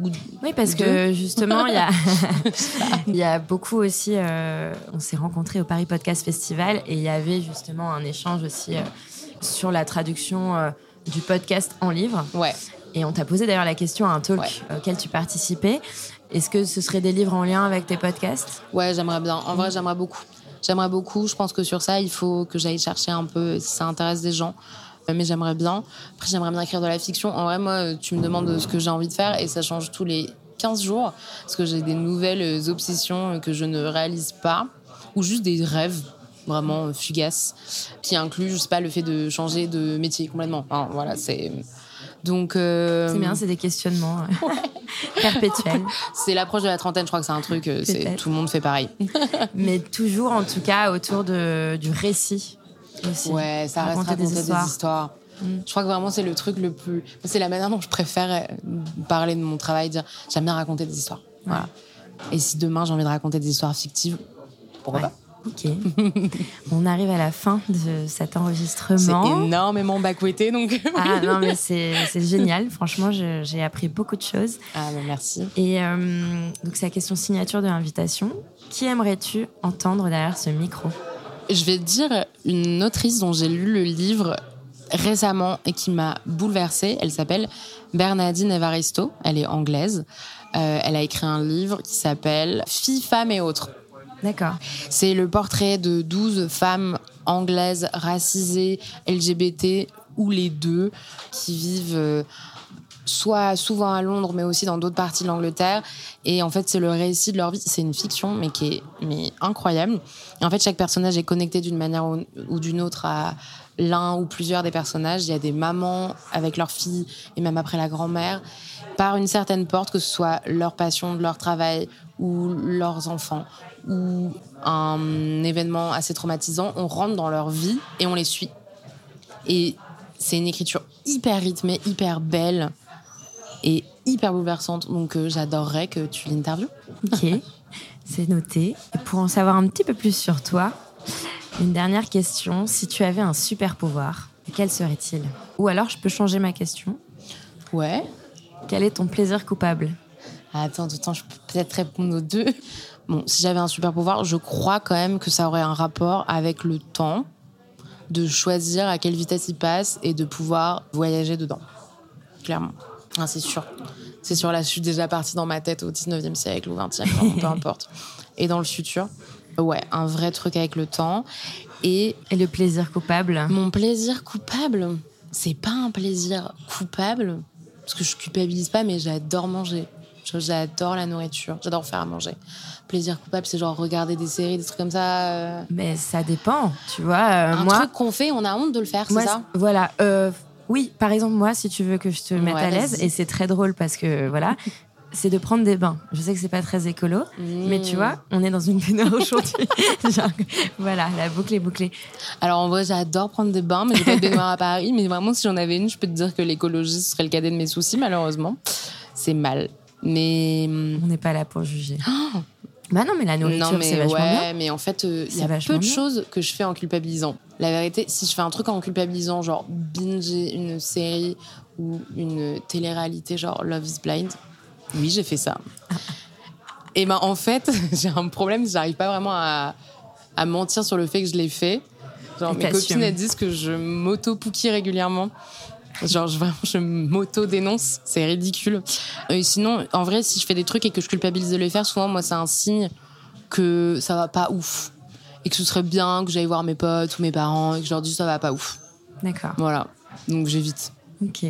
Ou- Oui, parce que justement, il y a, il y a beaucoup aussi. euh, on s'est rencontrés au Paris Podcast Festival et il y avait justement un échange aussi euh, sur la traduction euh, du podcast en livre. Ouais. Et on t'a posé d'ailleurs la question à un talk Ouais. auquel tu participais. Est-ce que ce serait des livres en lien avec tes podcasts? Ouais, j'aimerais bien. En vrai, j'aimerais beaucoup. J'aimerais beaucoup. Je pense que sur ça, il faut que j'aille chercher un peu si ça intéresse des gens. Euh, Mais j'aimerais bien. Après, j'aimerais bien écrire de la fiction. En vrai, moi, tu me demandes ce que j'ai envie de faire et ça change tous les 15 jours parce que j'ai des nouvelles obsessions que je ne réalise pas ou juste des rêves vraiment fugaces qui incluent, je sais pas, le fait de changer de métier complètement. Enfin, voilà, c'est. Donc. euh, C'est bien, c'est des questionnements euh, perpétuels. c'est l'approche de la trentaine, je crois que c'est un truc, c'est tout le monde fait pareil. Mais toujours, en tout cas, autour de, du récit. Aussi. Ouais, ça reste Raconter raconter des des histoires. histoires. Mm. Je crois que vraiment c'est le truc le plus. C'est la manière dont je préfère euh, parler de mon travail, dire j'aime bien raconter des histoires. Voilà. Et si demain j'ai envie de raconter des histoires fictives, pourquoi Ouais. pas? Ok. On arrive à la fin de cet C'est enregistrement. énormément bacouetté donc. Ah non, mais c'est c'est génial. Franchement, je- j'ai appris beaucoup de choses. ah, mais merci. Et euh, donc, c'est la question signature de l'invitation. Qui aimerais-tu entendre derrière ce micro? Je vais te dire une autrice dont j'ai lu le livre récemment et qui m'a bouleversée. Elle s'appelle Bernadine Evaristo. Elle est anglaise. Euh, elle a écrit un livre qui s'appelle Filles, femmes et autres. D'accord. C'est le portrait de 12 femmes anglaises racisées, LGBT ou les deux, qui vivent euh, soit souvent à Londres, mais aussi dans d'autres parties de l'Angleterre. Et en fait, c'est le récit de leur vie. C'est une fiction, mais qui est incroyable. Et en fait, chaque personnage est connecté d'une manière ou, ou d'une autre à l'un ou plusieurs des personnages. Il y a des mamans avec leurs filles, et même après la grand-mère, par une certaine porte, que ce soit leur passion, leur travail ou leurs enfants ou un événement assez traumatisant, on rentre dans leur vie et on les suit. Et c'est une écriture hyper rythmée, hyper belle et hyper bouleversante. Donc euh, j'adorerais que tu l'interviewes. Ok. c'est noté. Et pour en savoir un petit peu plus sur toi, une dernière question. Si tu avais un super pouvoir, quel serait-il? Ou alors, je peux changer ma question. Ouais. Quel est ton plaisir coupable? Attends, attends, je peux peut-être répondre aux deux. Bon, si j'avais un super pouvoir, je crois quand même que ça aurait un rapport avec le temps, de choisir à quelle vitesse il passe et de pouvoir voyager dedans. Clairement. Ah, c'est sûr. C'est sûr, là, je suis déjà partie dans ma tête au 19e siècle, au 20e, enfin, peu importe. Et dans le futur. Ouais, un vrai truc avec le temps. Et Et le plaisir coupable mon plaisir coupable, c'est pas un plaisir coupable, parce que je culpabilise pas, mais j'adore manger. Je- J'adore la nourriture, j'adore faire à manger. Plaisir coupable, c'est genre regarder des séries, des trucs comme ça. euh, Mais ça dépend, tu vois. euh, un moi, truc qu'on fait, on a honte de le faire, c'est ça? voilà. euh, oui, par exemple, moi, si tu veux que je te mette Ouais, à l'aise, et c'est très drôle parce que voilà, c'est de prendre des bains. Je sais que c'est pas très écolo, mais tu vois, on est dans une baignoire aujourd'hui. Voilà, la boucle est bouclée. Alors en vrai, j'adore prendre des bains, mais j'ai pas de baignoire à Paris. Mais vraiment, si j'en avais une, je peux te dire que l'écologie serait le cadet de mes soucis, malheureusement. C'est mal. Mais. hum, On n'est pas là pour juger. Bah non, mais la nourriture, c'est vachement ouais, bien. mais en fait, euh, il y a peu de bien. choses que je fais en culpabilisant. La vérité, si je fais un truc en culpabilisant, genre binger une série ou une télé-réalité, genre Love is Blind, oui, j'ai fait ça. Et ben en fait, j'ai un problème, j'arrive pas vraiment à, à mentir sur le fait que je l'ai fait. Genre, mes copines, elles disent que je m'auto-pouquille régulièrement. Genre, je, vraiment, je m'auto-dénonce. C'est ridicule. Et sinon, en vrai, si je fais des trucs et que je culpabilise de les faire, souvent, moi, c'est un signe que ça va pas ouf. Et que ce serait bien que j'aille voir mes potes ou mes parents et que je leur dise ça va pas ouf. D'accord. Voilà. Donc j'évite. Ok.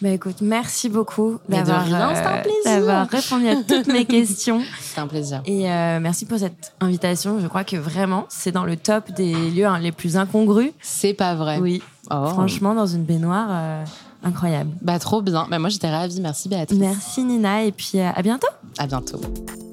Bah écoute, merci beaucoup d'avoir euh, répondu à toutes mes questions. C'était un plaisir. Et euh, merci pour cette invitation. Je crois que vraiment, c'est dans le top des lieux hein, les plus incongrus. C'est pas vrai. Oui, Oh. franchement, dans une baignoire, euh, incroyable. Bah trop bien. Bah moi j'étais ravie. Merci Béatrice. Merci Nina et puis euh, à bientôt. À bientôt.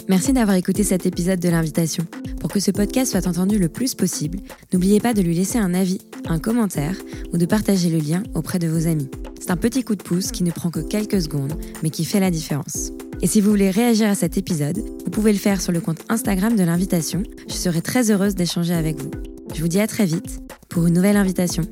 Merci d'avoir écouté cet épisode de l'invitation. Pour que ce podcast soit entendu le plus possible, n'oubliez pas de lui laisser un avis, un commentaire ou de partager le lien auprès de vos amis. C'est un petit coup de pouce qui ne prend que quelques secondes, mais qui fait la différence. Et si vous voulez réagir à cet épisode, vous pouvez le faire sur le compte Instagram de l'invitation. Je serai très heureuse d'échanger avec vous. Je vous dis à très vite pour une nouvelle invitation.